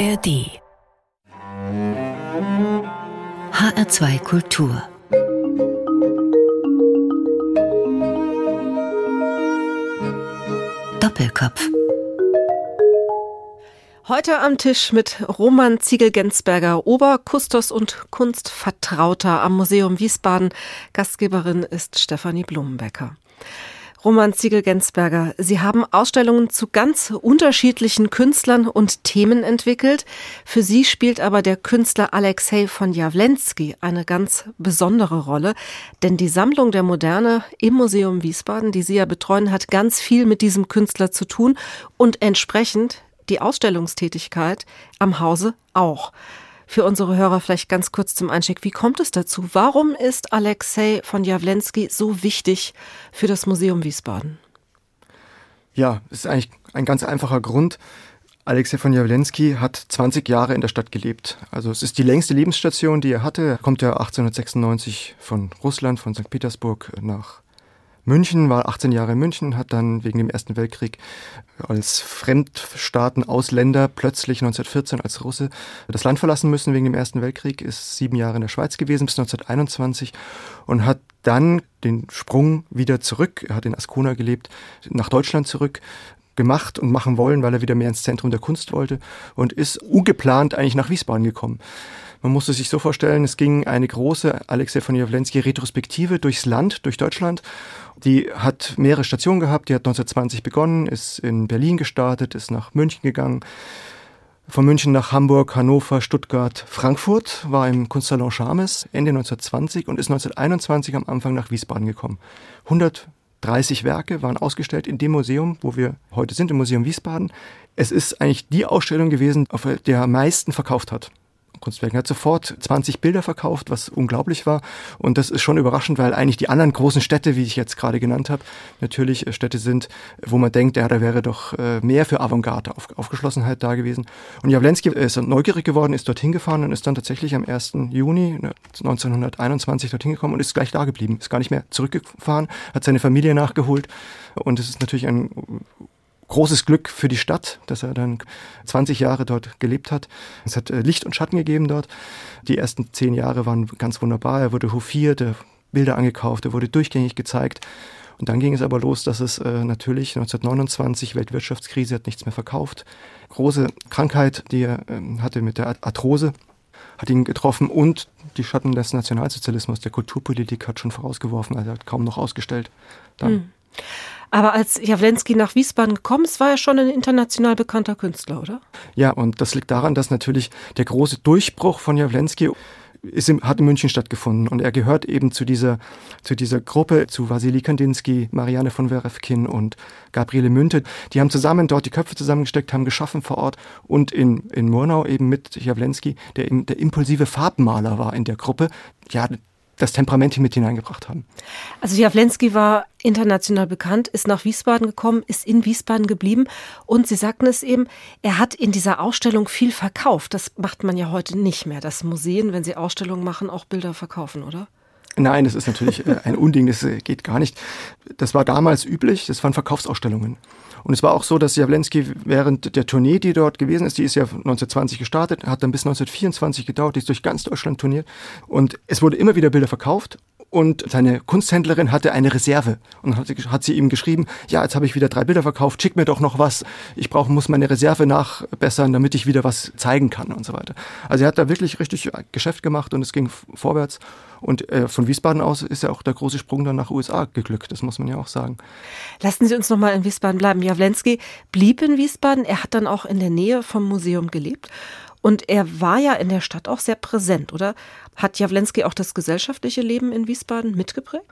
ARD HR2 Kultur Doppelkopf Heute am Tisch mit Roman Ziegel-Gensberger, Oberkustos und Kunstvertrauter am Museum Wiesbaden. Gastgeberin ist Stefanie Blumenbecker. Roman Ziegel-Gensberger, Sie haben Ausstellungen zu ganz unterschiedlichen Künstlern und Themen entwickelt. Für Sie spielt aber der Künstler Alexei von Jawlensky eine ganz besondere Rolle, denn die Sammlung der Moderne im Museum Wiesbaden, die Sie ja betreuen, hat ganz viel mit diesem Künstler zu tun und entsprechend die Ausstellungstätigkeit am Hause auch. Für unsere Hörer vielleicht ganz kurz zum Einstieg. Wie kommt es dazu? Warum ist Alexei von Jawlensky so wichtig für das Museum Wiesbaden? Ja, es ist eigentlich ein ganz einfacher Grund. Alexei von Jawlensky hat 20 Jahre in der Stadt gelebt. Also es ist die längste Lebensstation, die er hatte. Er kommt ja 1896 von Russland, von St. Petersburg nach München, war 18 Jahre in München, hat dann wegen dem Ersten Weltkrieg als Fremdstaaten-Ausländer plötzlich 1914 als Russe das Land verlassen müssen wegen dem Ersten Weltkrieg, ist sieben Jahre in der Schweiz gewesen bis 1921 und hat dann den Sprung wieder zurück, er hat in Ascona gelebt, nach Deutschland zurück, gemacht und machen wollen, weil er wieder mehr ins Zentrum der Kunst wollte und ist ungeplant eigentlich nach Wiesbaden gekommen. Man musste sich so vorstellen, es ging eine große Alexei von Jawlensky Retrospektive durchs Land, durch Deutschland. Die hat mehrere Stationen gehabt. Die hat 1920 begonnen, ist in Berlin gestartet, ist nach München gegangen. Von München nach Hamburg, Hannover, Stuttgart, Frankfurt, war im Kunstsalon Charmes Ende 1920 und ist 1921 am Anfang nach Wiesbaden gekommen. 130 Werke waren ausgestellt in dem Museum, wo wir heute sind, im Museum Wiesbaden. Es ist eigentlich die Ausstellung gewesen, auf der er am meisten verkauft hat. Kunstwerken. Er hat sofort 20 Bilder verkauft, was unglaublich war. Und das ist schon überraschend, weil eigentlich die anderen großen Städte, wie ich jetzt gerade genannt habe, natürlich äh, Städte sind, wo man denkt, ja, da wäre doch äh, mehr für Avantgarde, auf, Aufgeschlossenheit da gewesen. Und Jawlensky ist neugierig geworden, ist dorthin gefahren und ist dann tatsächlich am 1. Juni 1921 ne, dorthin gekommen und ist gleich da geblieben, ist gar nicht mehr zurückgefahren, hat seine Familie nachgeholt. Und es ist natürlich ein großes Glück für die Stadt, dass er dann 20 Jahre dort gelebt hat. Es hat äh, Licht und Schatten gegeben dort. Die ersten zehn Jahre waren ganz wunderbar. Er wurde hofiert, Bilder angekauft, er wurde durchgängig gezeigt. Und dann ging es aber los, dass es äh, natürlich 1929, Weltwirtschaftskrise, hat nichts mehr verkauft. Große Krankheit, die er ähm, hatte mit der Arthrose, hat ihn getroffen und die Schatten des Nationalsozialismus, der Kulturpolitik hat schon vorausgeworfen, also er hat kaum noch ausgestellt. Dann. Hm. Aber als Jawlensky nach Wiesbaden gekommen ist, war er schon ein international bekannter Künstler, oder? Ja, und das liegt daran, dass natürlich der große Durchbruch von Jawlensky ist hat in München stattgefunden und er gehört eben zu dieser, zu dieser Gruppe, zu Wasili Kandinsky, Marianne von Werefkin und Gabriele Münte. Die haben zusammen dort die Köpfe zusammengesteckt, haben geschaffen vor Ort und in, in Murnau eben mit Jawlensky, der eben der impulsive Farbmaler war in der Gruppe. Ja, das Temperament mit hineingebracht haben. Also Jawlensky war international bekannt, ist nach Wiesbaden gekommen, ist in Wiesbaden geblieben und Sie sagten es eben, er hat in dieser Ausstellung viel verkauft. Das macht man ja heute nicht mehr, dass Museen, wenn sie Ausstellungen machen, auch Bilder verkaufen, oder? Nein, das ist natürlich äh, ein Unding, das äh, geht gar nicht. Das war damals üblich, das waren Verkaufsausstellungen. Und es war auch so, dass Jawlensky während der Tournee, die dort gewesen ist, die ist ja 1920 gestartet, hat dann bis 1924 gedauert, die ist durch ganz Deutschland turniert. Und es wurde immer wieder Bilder verkauft und seine Kunsthändlerin hatte eine Reserve und hat, hat sie ihm geschrieben, ja, jetzt habe ich wieder drei Bilder verkauft, schick mir doch noch was. Ich brauche, muss meine Reserve nachbessern, damit ich wieder was zeigen kann und so weiter. Also er hat da wirklich richtig Geschäft gemacht und es ging vorwärts. Und äh, von Wiesbaden aus ist ja auch der große Sprung dann nach USA geglückt, das muss man ja auch sagen. Lassen Sie uns noch mal in Wiesbaden bleiben. Jawlensky blieb in Wiesbaden, er hat dann auch in der Nähe vom Museum gelebt. Und er war ja in der Stadt auch sehr präsent, oder? Hat Jawlensky auch das gesellschaftliche Leben in Wiesbaden mitgeprägt?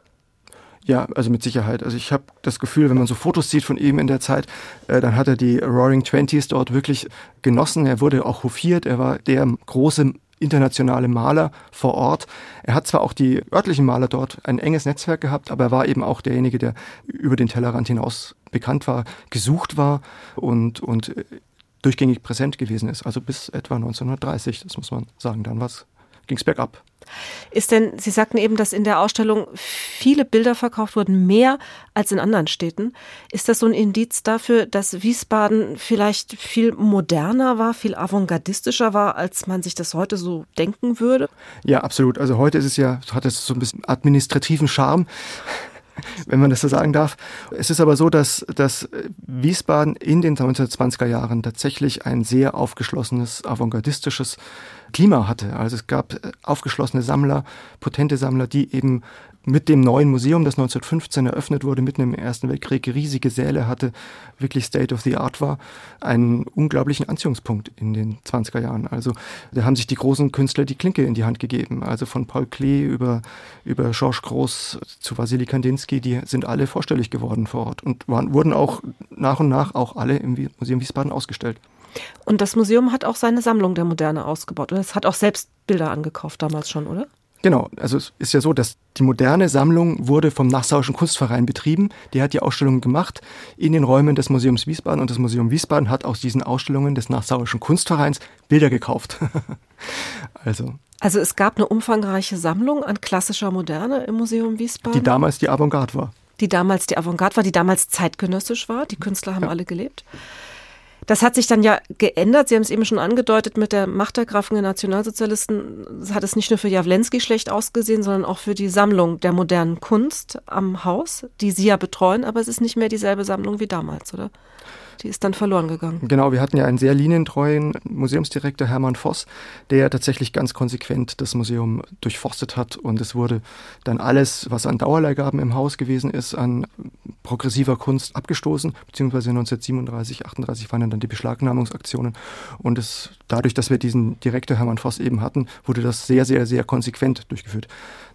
Ja, also mit Sicherheit. Also ich habe das Gefühl, wenn man so Fotos sieht von ihm in der Zeit, äh, dann hat er die Roaring Twenties dort wirklich genossen. Er wurde auch hofiert. Er war der große internationale Maler vor Ort. Er hat zwar auch die örtlichen Maler dort ein enges Netzwerk gehabt, aber er war eben auch derjenige, der über den Tellerrand hinaus bekannt war, gesucht war und, und äh, durchgängig präsent gewesen ist. Also bis etwa 1930, das muss man sagen. Dann war es ging es bergab. Ist denn, Sie sagten eben, dass in der Ausstellung viele Bilder verkauft wurden, mehr als in anderen Städten. Ist das so ein Indiz dafür, dass Wiesbaden vielleicht viel moderner war, viel avantgardistischer war, als man sich das heute so denken würde? Ja, absolut. Also heute ist es ja, hat es so ein bisschen administrativen Charme wenn man das so sagen darf. Es ist aber so, dass, dass Wiesbaden in den 1920er Jahren tatsächlich ein sehr aufgeschlossenes, avantgardistisches Klima hatte. Also es gab aufgeschlossene Sammler, potente Sammler, die eben mit dem neuen Museum, das 1915 eröffnet wurde, mitten im Ersten Weltkrieg, riesige Säle hatte, wirklich State of the Art war, einen unglaublichen Anziehungspunkt in den 20er Jahren. Also da haben sich die großen Künstler die Klinke in die Hand gegeben. Also von Paul Klee über, über Georges Groß zu Wassily Kandinsky, die sind alle vorstellig geworden vor Ort und waren, wurden auch nach und nach auch alle im Museum Wiesbaden ausgestellt. Und das Museum hat auch seine Sammlung der Moderne ausgebaut. Und es hat auch selbst Bilder angekauft damals schon, oder? Genau, also es ist ja so, dass die moderne Sammlung wurde vom Nassauischen Kunstverein betrieben. Der hat die Ausstellungen gemacht in den Räumen des Museums Wiesbaden und das Museum Wiesbaden hat aus diesen Ausstellungen des Nassauischen Kunstvereins Bilder gekauft. also. Also es gab eine umfangreiche Sammlung an klassischer Moderne im Museum Wiesbaden. Die damals die Avantgarde war. Die damals die Avantgarde war, die damals zeitgenössisch war. Die Künstler haben ja. alle gelebt. Das hat sich dann ja geändert. Sie haben es eben schon angedeutet, mit der Machtergreifung der Nationalsozialisten hat es nicht nur für Jawlensky schlecht ausgesehen, sondern auch für die Sammlung der modernen Kunst am Haus, die Sie ja betreuen, aber es ist nicht mehr dieselbe Sammlung wie damals, oder? Die ist dann verloren gegangen. Genau, wir hatten ja einen sehr linientreuen Museumsdirektor Hermann Voss, der tatsächlich ganz konsequent das Museum durchforstet hat und es wurde dann alles, was an Dauerleihgaben im Haus gewesen ist, an progressiver Kunst abgestoßen, beziehungsweise 1937, 38 waren dann die Beschlagnahmungsaktionen und es, dadurch, dass wir diesen Direktor Hermann Voss eben hatten, wurde das sehr, sehr, sehr konsequent durchgeführt.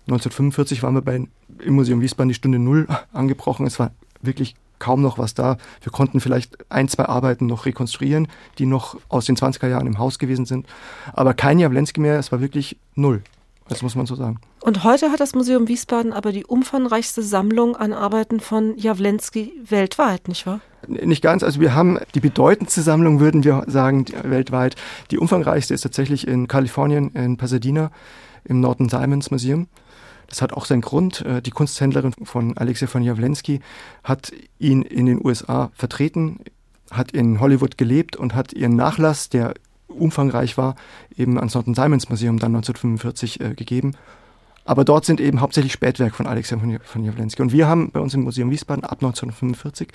1945 waren wir bei, im Museum Wiesbaden die Stunde Null angebrochen. Es war wirklich kaum noch was da. Wir konnten vielleicht ein, zwei Arbeiten noch rekonstruieren, die noch aus den 20er Jahren im Haus gewesen sind. Aber kein Jawlensky mehr, es war wirklich null. Das muss man so sagen. Und heute hat das Museum Wiesbaden aber die umfangreichste Sammlung an Arbeiten von Jawlensky weltweit, nicht wahr? Nicht ganz. Also wir haben die bedeutendste Sammlung, würden wir sagen, weltweit. Die umfangreichste ist tatsächlich in Kalifornien, in Pasadena, im Norton Simons Museum. Das hat auch seinen Grund. Äh, die Kunsthändlerin von Alexei von Jawlensky hat ihn in den USA vertreten, hat in Hollywood gelebt und hat ihren Nachlass, der umfangreich war, eben ans Norton Simons Museum dann 1945 äh, gegeben. Aber dort sind eben hauptsächlich Spätwerke von Alexei von Jawlensky. Und wir haben bei uns im Museum Wiesbaden ab 1945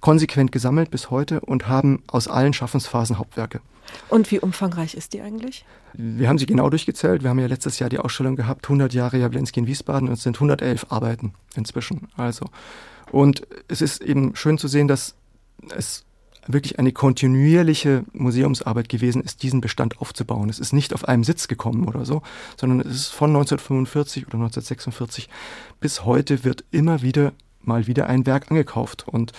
konsequent gesammelt bis heute und haben aus allen Schaffensphasen Hauptwerke. Und wie umfangreich ist die eigentlich? Wir haben sie genau durchgezählt. Wir haben ja letztes Jahr die Ausstellung gehabt, 100 Jahre Jawlensky in Wiesbaden und es sind 111 Arbeiten inzwischen. Also. Und es ist eben schön zu sehen, dass es wirklich eine kontinuierliche Museumsarbeit gewesen ist, diesen Bestand aufzubauen. Es ist nicht auf einem Sitz gekommen oder so, sondern es ist von 1945 oder 1946 bis heute wird immer wieder mal wieder ein Werk angekauft. Und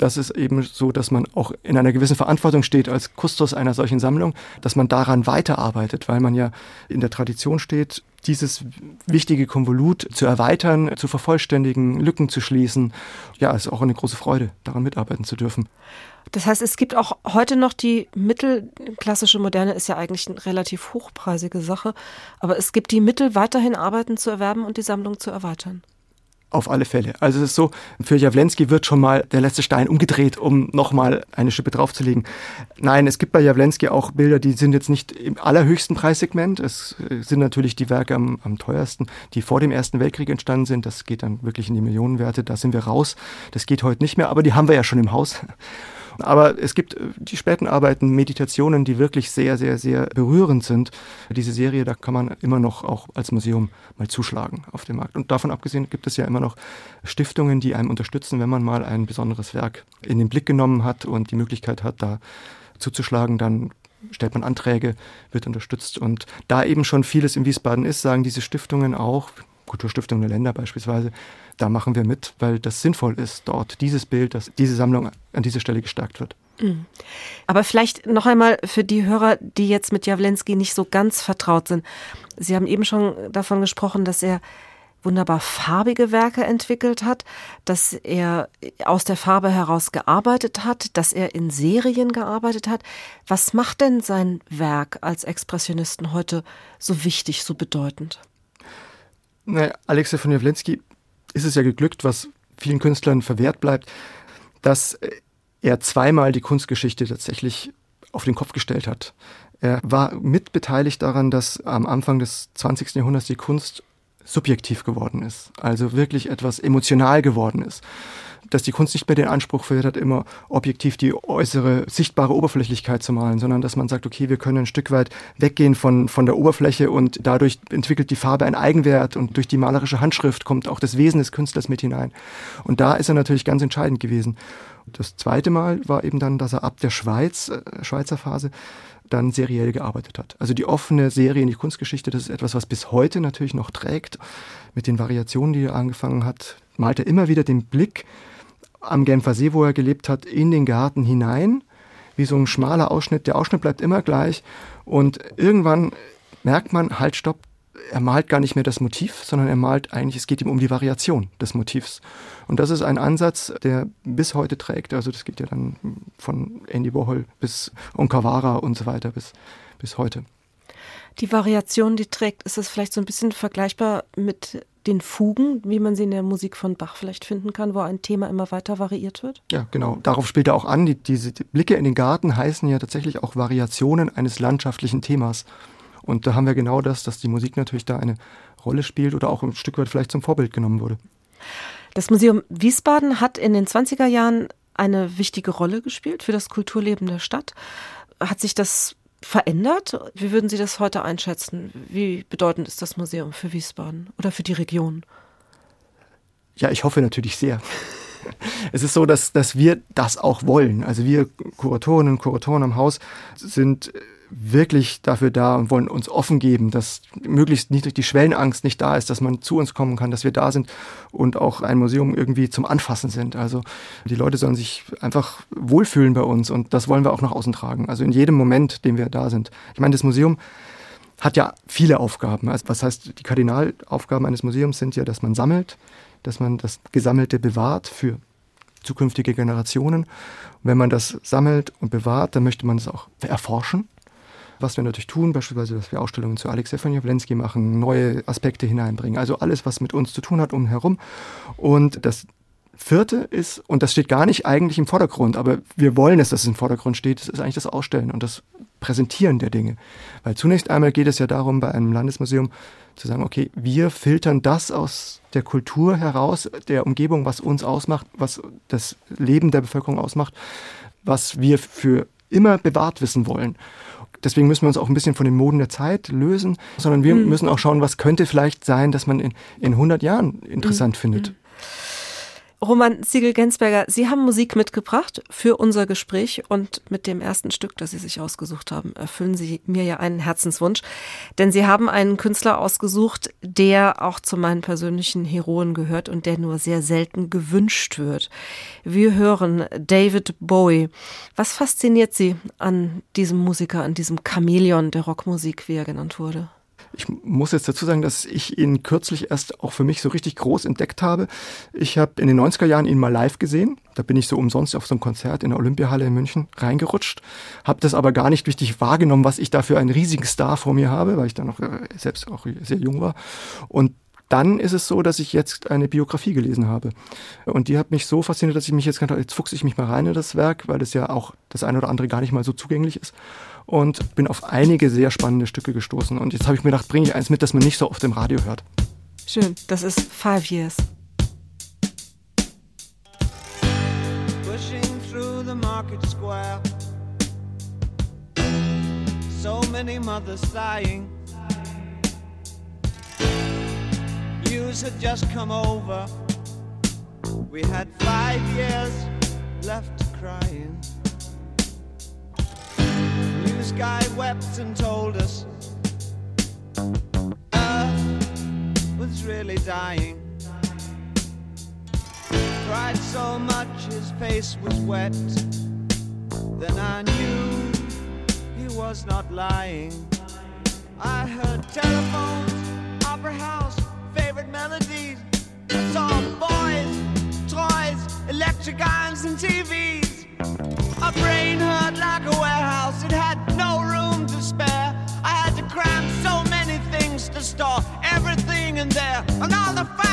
das ist eben so, dass man auch in einer gewissen Verantwortung steht als Kustos einer solchen Sammlung, dass man daran weiterarbeitet, weil man ja in der Tradition steht, dieses wichtige Konvolut zu erweitern, zu vervollständigen, Lücken zu schließen. Ja, es ist auch eine große Freude, daran mitarbeiten zu dürfen. Das heißt, es gibt auch heute noch die Mittel, klassische Moderne ist ja eigentlich eine relativ hochpreisige Sache, aber es gibt die Mittel, weiterhin Arbeiten zu erwerben und die Sammlung zu erweitern. Auf alle Fälle. Also es ist so, für Jawlensky wird schon mal der letzte Stein umgedreht, um nochmal eine Schippe draufzulegen. Nein, es gibt bei Jawlensky auch Bilder, die sind jetzt nicht im allerhöchsten Preissegment. Es äh, sind natürlich die Werke am, am teuersten, die vor dem Ersten Weltkrieg entstanden sind. Das geht dann wirklich in die Millionenwerte. Da sind wir raus. Das geht heute nicht mehr, aber die haben wir ja schon im Haus. Aber es gibt äh, die späten Arbeiten, Meditationen, die wirklich sehr, sehr, sehr berührend sind. Diese Serie, da kann man immer noch auch als Museum mal zuschlagen auf dem Markt. Und davon abgesehen gibt es ja immer noch Stiftungen, die einem unterstützen, wenn man mal ein besonderes Werk in den Blick genommen hat und die Möglichkeit hat, da zuzuschlagen, dann stellt man Anträge, wird unterstützt. Und da eben schon vieles in Wiesbaden ist, sagen diese Stiftungen auch, Kulturstiftung der Länder beispielsweise, da machen wir mit, weil das sinnvoll ist, dort dieses Bild, dass diese Sammlung an dieser Stelle gestärkt wird. Mhm. Aber vielleicht noch einmal für die Hörer, die jetzt mit Jawlensky nicht so ganz vertraut sind. Sie haben eben schon davon gesprochen, dass er wunderbar farbige Werke entwickelt hat, dass er aus der Farbe heraus gearbeitet hat, dass er in Serien gearbeitet hat. Was macht denn sein Werk als Expressionisten heute so wichtig, so bedeutend? Naja, Alexei von Jawlensky ist es ja geglückt, was vielen Künstlern verwehrt bleibt, dass er zweimal die Kunstgeschichte tatsächlich auf den Kopf gestellt hat. Er war mitbeteiligt daran, dass am Anfang des 20. Jahrhunderts die Kunst subjektiv geworden ist, also wirklich etwas emotional geworden ist. Dass die Kunst nicht mehr den Anspruch verhört hat, immer objektiv die äußere, sichtbare Oberflächlichkeit zu malen, sondern dass man sagt, okay, wir können ein Stück weit weggehen von, von der Oberfläche und dadurch entwickelt die Farbe einen Eigenwert und durch die malerische Handschrift kommt auch das Wesen des Künstlers mit hinein. Und da ist er natürlich ganz entscheidend gewesen. Das zweite Mal war eben dann, dass er ab der Schweiz, äh, Schweizer Phase, dann seriell gearbeitet hat. Also die offene Serie in die Kunstgeschichte, das ist etwas, was bis heute natürlich noch trägt. Mit den Variationen, die er angefangen hat, malt er immer wieder den Blick am Genfer See, wo er gelebt hat, in den Garten hinein, wie so ein schmaler Ausschnitt. Der Ausschnitt bleibt immer gleich und irgendwann merkt man, halt, stopp, er malt gar nicht mehr das Motiv, sondern er malt eigentlich, es geht ihm um die Variation des Motivs. Und das ist ein Ansatz, der bis heute trägt. Also das geht ja dann von Andy Warhol bis Onkawara und so weiter bis, bis heute. Die Variation, die trägt, ist es vielleicht so ein bisschen vergleichbar mit den Fugen, wie man sie in der Musik von Bach vielleicht finden kann, wo ein Thema immer weiter variiert wird? Ja, genau. Darauf spielt er auch an. Die, diese die Blicke in den Garten heißen ja tatsächlich auch Variationen eines landschaftlichen Themas. Und da haben wir genau das, dass die Musik natürlich da eine Rolle spielt oder auch ein Stück weit vielleicht zum Vorbild genommen wurde. Das Museum Wiesbaden hat in den 20er Jahren eine wichtige Rolle gespielt für das Kulturleben der Stadt. Hat sich das verändert? Wie würden Sie das heute einschätzen? Wie bedeutend ist das Museum für Wiesbaden oder für die Region? Ja, ich hoffe natürlich sehr. Es ist so, dass, dass wir das auch wollen. Also wir Kuratorinnen und Kuratoren am Haus sind wirklich dafür da und wollen uns offen geben, dass möglichst niedrig die Schwellenangst nicht da ist, dass man zu uns kommen kann, dass wir da sind und auch ein Museum irgendwie zum Anfassen sind. Also die Leute sollen sich einfach wohlfühlen bei uns und das wollen wir auch nach außen tragen. Also in jedem Moment, den wir da sind. Ich meine, das Museum hat ja viele Aufgaben. Also was heißt, die Kardinalaufgaben eines Museums sind ja, dass man sammelt, dass man das Gesammelte bewahrt für zukünftige Generationen. Und wenn man das sammelt und bewahrt, dann möchte man es auch erforschen. Was wir natürlich tun, beispielsweise, dass wir Ausstellungen zu Alexei von Jawlensky machen, neue Aspekte hineinbringen. Also alles, was mit uns zu tun hat, umherum. Und das Vierte ist, und das steht gar nicht eigentlich im Vordergrund, aber wir wollen es, dass es im Vordergrund steht, das ist eigentlich das Ausstellen und das Präsentieren der Dinge. Weil zunächst einmal geht es ja darum, bei einem Landesmuseum zu sagen, okay, wir filtern das aus der Kultur heraus, der Umgebung, was uns ausmacht, was das Leben der Bevölkerung ausmacht, was wir für immer bewahrt wissen wollen. Deswegen müssen wir uns auch ein bisschen von den Moden der Zeit lösen, sondern wir mhm. müssen auch schauen, was könnte vielleicht sein, dass man in, in 100 Jahren interessant mhm. findet. Roman Siegel-Gensberger, Sie haben Musik mitgebracht für unser Gespräch und mit dem ersten Stück, das Sie sich ausgesucht haben, erfüllen Sie mir ja einen Herzenswunsch. Denn Sie haben einen Künstler ausgesucht, der auch zu meinen persönlichen Heroen gehört und der nur sehr selten gewünscht wird. Wir hören David Bowie. Was fasziniert Sie an diesem Musiker, an diesem Chamäleon der Rockmusik, wie er genannt wurde? Ich muss jetzt dazu sagen, dass ich ihn kürzlich erst auch für mich so richtig groß entdeckt habe. Ich habe in den 90er Jahren ihn mal live gesehen. Da bin ich so umsonst auf so ein Konzert in der Olympiahalle in München reingerutscht, habe das aber gar nicht richtig wahrgenommen, was ich da für einen riesigen Star vor mir habe, weil ich da noch äh, selbst auch sehr jung war. Und dann ist es so, dass ich jetzt eine Biografie gelesen habe. Und die hat mich so fasziniert, dass ich mich jetzt gedacht jetzt fuchse ich mich mal rein in das Werk, weil es ja auch das eine oder andere gar nicht mal so zugänglich ist und bin auf einige sehr spannende Stücke gestoßen. Und jetzt habe ich mir gedacht, bringe ich eins mit, das man nicht so oft im Radio hört. Schön, das ist Five Years. Pushing through the market square So many mothers sighing News had just come over We had five years left crying sky wept and told us Earth was really dying. Cried so much his face was wet. Then I knew he was not lying. I heard telephones, opera house, favorite favorite melodies. I saw boys, toys, electric irons, and TVs. And all the fat,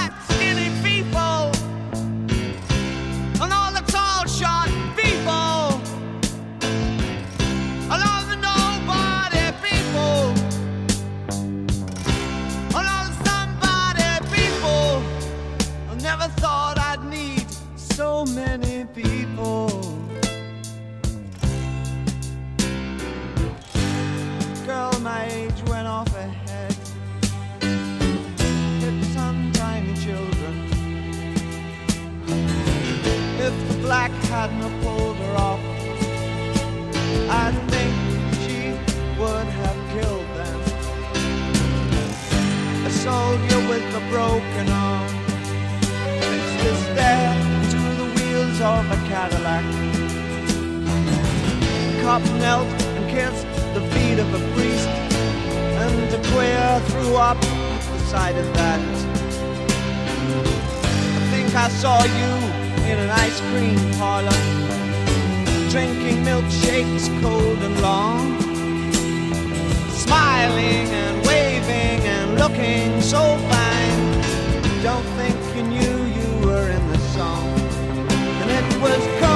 broken arm fixed his stare to the wheels of a Cadillac. The cop knelt and kissed the feet of a priest, and a queer threw up the sight of that. I think I saw you in an ice cream parlor, drinking milkshakes cold and long, smiling and waving and looking so fine. Don't think you knew you were in the song, and it was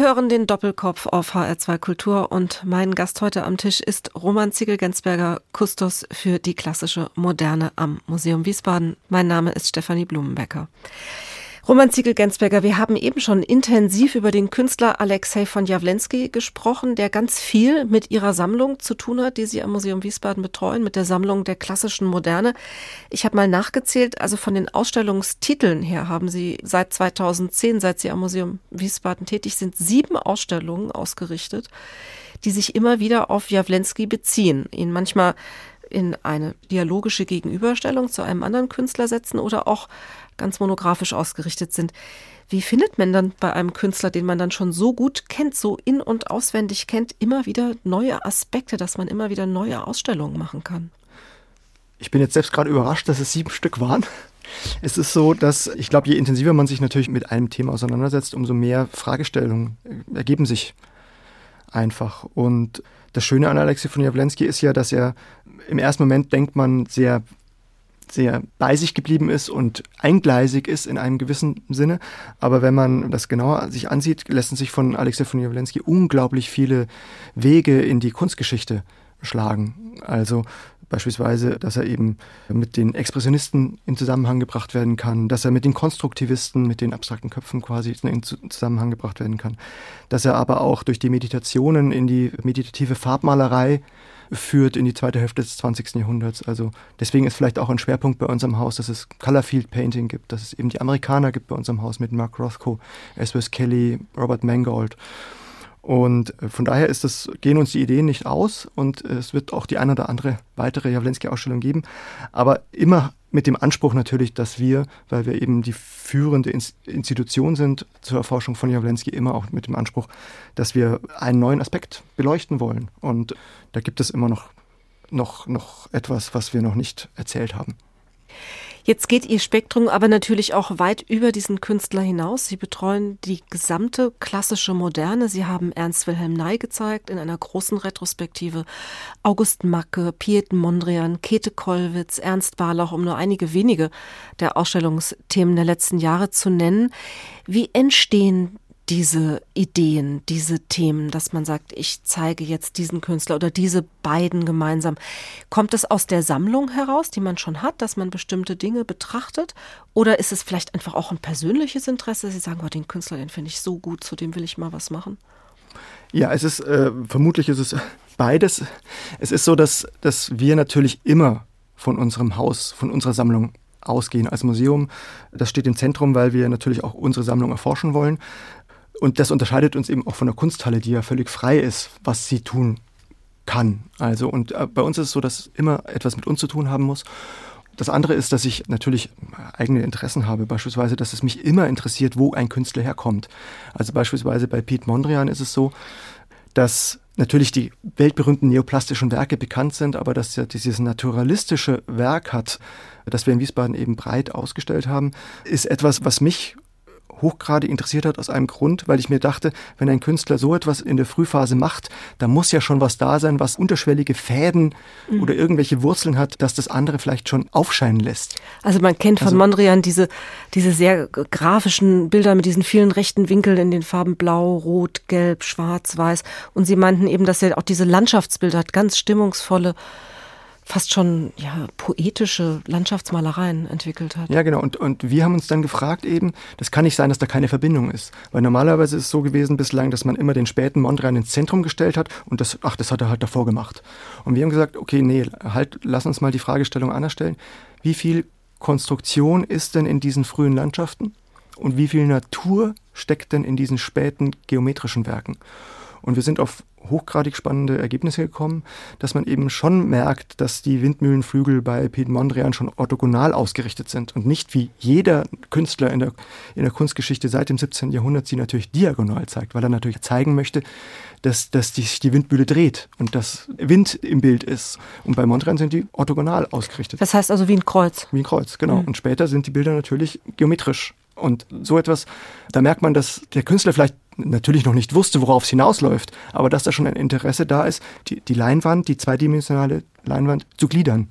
hören den Doppelkopf auf HR2 Kultur und mein Gast heute am Tisch ist Roman Ziegel-Gensberger, Kustos für die klassische Moderne am Museum Wiesbaden. Mein Name ist Stefanie Blumenbecker. Roman Ziegel-Gensberger, wir haben eben schon intensiv über den Künstler Alexei von Jawlensky gesprochen, der ganz viel mit ihrer Sammlung zu tun hat, die Sie am Museum Wiesbaden betreuen, mit der Sammlung der klassischen Moderne. Ich habe mal nachgezählt, also von den Ausstellungstiteln her haben Sie seit 2010, seit Sie am Museum Wiesbaden tätig sind, sieben Ausstellungen ausgerichtet, die sich immer wieder auf Jawlensky beziehen, ihn manchmal in eine dialogische Gegenüberstellung zu einem anderen Künstler setzen oder auch ganz monografisch ausgerichtet sind. Wie findet man dann bei einem Künstler, den man dann schon so gut kennt, so in- und auswendig kennt, immer wieder neue Aspekte, dass man immer wieder neue Ausstellungen machen kann? Ich bin jetzt selbst gerade überrascht, dass es sieben Stück waren. Es ist so, dass ich glaube, je intensiver man sich natürlich mit einem Thema auseinandersetzt, umso mehr Fragestellungen ergeben sich einfach. Und das Schöne an Alexei von Jawlensky ist ja, dass er im ersten Moment denkt man sehr sehr bei sich geblieben ist und eingleisig ist in einem gewissen Sinne. Aber wenn man das genauer sich ansieht, lassen sich von Alexei von Jawlensky unglaublich viele Wege in die Kunstgeschichte schlagen. Also Beispielsweise, dass er eben mit den Expressionisten in Zusammenhang gebracht werden kann, dass er mit den Konstruktivisten, mit den abstrakten Köpfen quasi in Zusammenhang gebracht werden kann, dass er aber auch durch die Meditationen in die meditative Farbmalerei führt in die zweite Hälfte des 20. Jahrhunderts. Also deswegen ist vielleicht auch ein Schwerpunkt bei unserem Haus, dass es Colorfield Painting gibt, dass es eben die Amerikaner gibt bei unserem Haus mit Mark Rothko, S.W.S. Kelly, Robert Mangold. Und äh, von daher ist das, gehen uns die Ideen nicht aus und es wird auch die eine oder andere weitere Jawlensky-Ausstellung geben. Aber immer mit dem Anspruch natürlich, dass wir, weil wir eben die führende Institution sind zur Erforschung von Jawlensky, immer auch mit dem Anspruch, dass wir einen neuen Aspekt beleuchten wollen. Und da gibt es immer noch, noch, noch etwas, was wir noch nicht erzählt haben. Jetzt geht Ihr Spektrum aber natürlich auch weit über diesen Künstler hinaus. Sie betreuen die gesamte klassische Moderne. Sie haben Ernst Wilhelm Ney gezeigt in einer großen Retrospektive. August Macke, Piet Mondrian, Käthe Kollwitz, Ernst Barlach, um nur einige wenige der Ausstellungsthemen der letzten Jahre zu nennen. Wie entstehen diese Ideen, diese Themen, dass man sagt, ich zeige jetzt diesen Künstler oder diese beiden gemeinsam. Kommt es aus der Sammlung heraus, die man schon hat, dass man bestimmte Dinge betrachtet? Oder ist es vielleicht einfach auch ein persönliches Interesse? Sie sagen, oh, den Künstler, den finde ich so gut, zu dem will ich mal was machen. Ja, es ist, äh, vermutlich ist es beides. Es ist so, dass, dass wir natürlich immer von unserem Haus, von unserer Sammlung ausgehen als Museum. Das steht im Zentrum, weil wir natürlich auch unsere Sammlung erforschen wollen. Und das unterscheidet uns eben auch von der Kunsthalle, die ja völlig frei ist, was sie tun kann. Also, und äh, bei uns ist es so, dass immer etwas mit uns zu tun haben muss. Das andere ist, dass ich natürlich eigene Interessen habe. Beispielsweise, dass es mich immer interessiert, wo ein Künstler herkommt. Also beispielsweise bei Piet Mondrian ist es so, dass natürlich die weltberühmten neoplastischen Werke bekannt sind, aber dass er dieses naturalistische Werk hat, das wir in Wiesbaden eben breit ausgestellt haben, ist etwas, was mich hochgradig interessiert hat aus einem Grund, weil ich mir dachte, wenn ein Künstler so etwas in der Frühphase macht, da muss ja schon was da sein, was unterschwellige Fäden mhm. oder irgendwelche Wurzeln hat, dass das andere vielleicht schon aufscheinen lässt. Also man kennt von also, Mondrian diese, diese sehr grafischen Bilder mit diesen vielen rechten Winkeln in den Farben Blau, Rot, Gelb, Schwarz, Weiß. Und sie meinten eben, dass er auch diese Landschaftsbilder hat, ganz stimmungsvolle fast schon ja, poetische Landschaftsmalereien entwickelt hat. Ja, genau. Und, und wir haben uns dann gefragt eben, das kann nicht sein, dass da keine Verbindung ist. Weil normalerweise ist es so gewesen bislang, dass man immer den späten Mondrian ins Zentrum gestellt hat und das, ach, das hat er halt davor gemacht. Und wir haben gesagt, okay, nee, halt, lass uns mal die Fragestellung anders stellen. Wie viel Konstruktion ist denn in diesen frühen Landschaften? Und wie viel Natur steckt denn in diesen späten geometrischen Werken? Und wir sind auf hochgradig spannende Ergebnisse gekommen, dass man eben schon merkt, dass die Windmühlenflügel bei Piet Mondrian schon orthogonal ausgerichtet sind und nicht wie jeder Künstler in der, in der Kunstgeschichte seit dem 17. Jahrhundert sie natürlich diagonal zeigt, weil er natürlich zeigen möchte, dass, dass die, die Windmühle dreht und dass Wind im Bild ist. Und bei Mondrian sind die orthogonal ausgerichtet. Das heißt also wie ein Kreuz. Wie ein Kreuz, genau. Mhm. Und später sind die Bilder natürlich geometrisch und so etwas, da merkt man, dass der Künstler vielleicht natürlich noch nicht wusste, worauf es hinausläuft, aber dass da schon ein Interesse da ist, die, die Leinwand, die zweidimensionale Leinwand zu gliedern.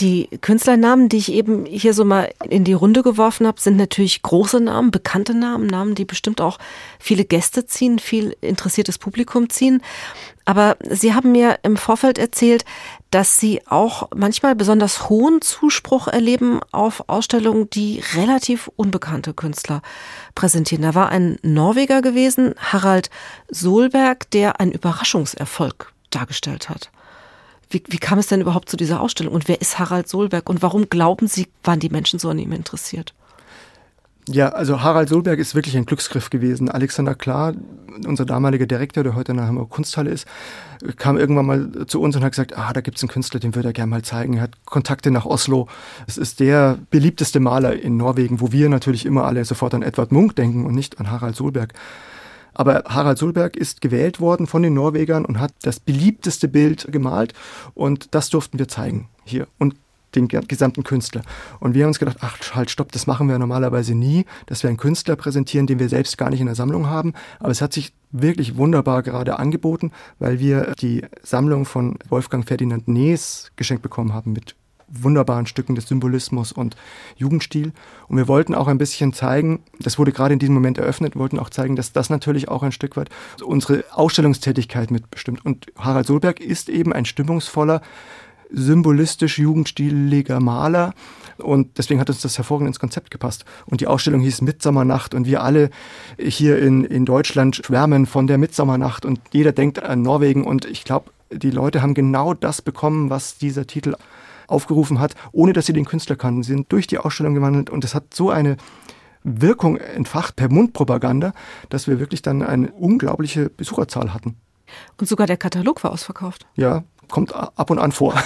Die Künstlernamen, die ich eben hier so mal in die Runde geworfen habe, sind natürlich große Namen, bekannte Namen, Namen, die bestimmt auch viele Gäste ziehen, viel interessiertes Publikum ziehen. Aber Sie haben mir im Vorfeld erzählt, dass Sie auch manchmal besonders hohen Zuspruch erleben auf Ausstellungen, die relativ unbekannte Künstler präsentieren. Da war ein Norweger gewesen, Harald Solberg, der einen Überraschungserfolg dargestellt hat. Wie, wie kam es denn überhaupt zu dieser Ausstellung? Und wer ist Harald Solberg? Und warum glauben Sie, waren die Menschen so an ihm interessiert? Ja, also Harald Solberg ist wirklich ein Glücksgriff gewesen. Alexander Klar, unser damaliger Direktor, der heute in der Hamburger Kunsthalle ist, kam irgendwann mal zu uns und hat gesagt, ah, da gibt es einen Künstler, den würde er gerne mal zeigen. Er hat Kontakte nach Oslo. Es ist der beliebteste Maler in Norwegen, wo wir natürlich immer alle sofort an Edward Munk denken und nicht an Harald Solberg. Aber Harald Solberg ist gewählt worden von den Norwegern und hat das beliebteste Bild gemalt und das durften wir zeigen hier. Und den gesamten Künstler. Und wir haben uns gedacht, ach halt, stopp, das machen wir normalerweise nie, dass wir einen Künstler präsentieren, den wir selbst gar nicht in der Sammlung haben. Aber es hat sich wirklich wunderbar gerade angeboten, weil wir die Sammlung von Wolfgang Ferdinand Nees geschenkt bekommen haben mit wunderbaren Stücken des Symbolismus und Jugendstil. Und wir wollten auch ein bisschen zeigen, das wurde gerade in diesem Moment eröffnet, wollten auch zeigen, dass das natürlich auch ein Stück weit unsere Ausstellungstätigkeit mitbestimmt. Und Harald Solberg ist eben ein stimmungsvoller, symbolistisch jugendstiliger Maler. Und deswegen hat uns das hervorragend ins Konzept gepasst. Und die Ausstellung hieß Mitsommernacht und wir alle hier in, in Deutschland schwärmen von der Mitsommernacht und jeder denkt an Norwegen und ich glaube, die Leute haben genau das bekommen, was dieser Titel aufgerufen hat, ohne dass sie den Künstler kannten. Sie sind durch die Ausstellung gewandelt und es hat so eine Wirkung entfacht per Mundpropaganda, dass wir wirklich dann eine unglaubliche Besucherzahl hatten. Und sogar der Katalog war ausverkauft. Ja, kommt ab und an vor.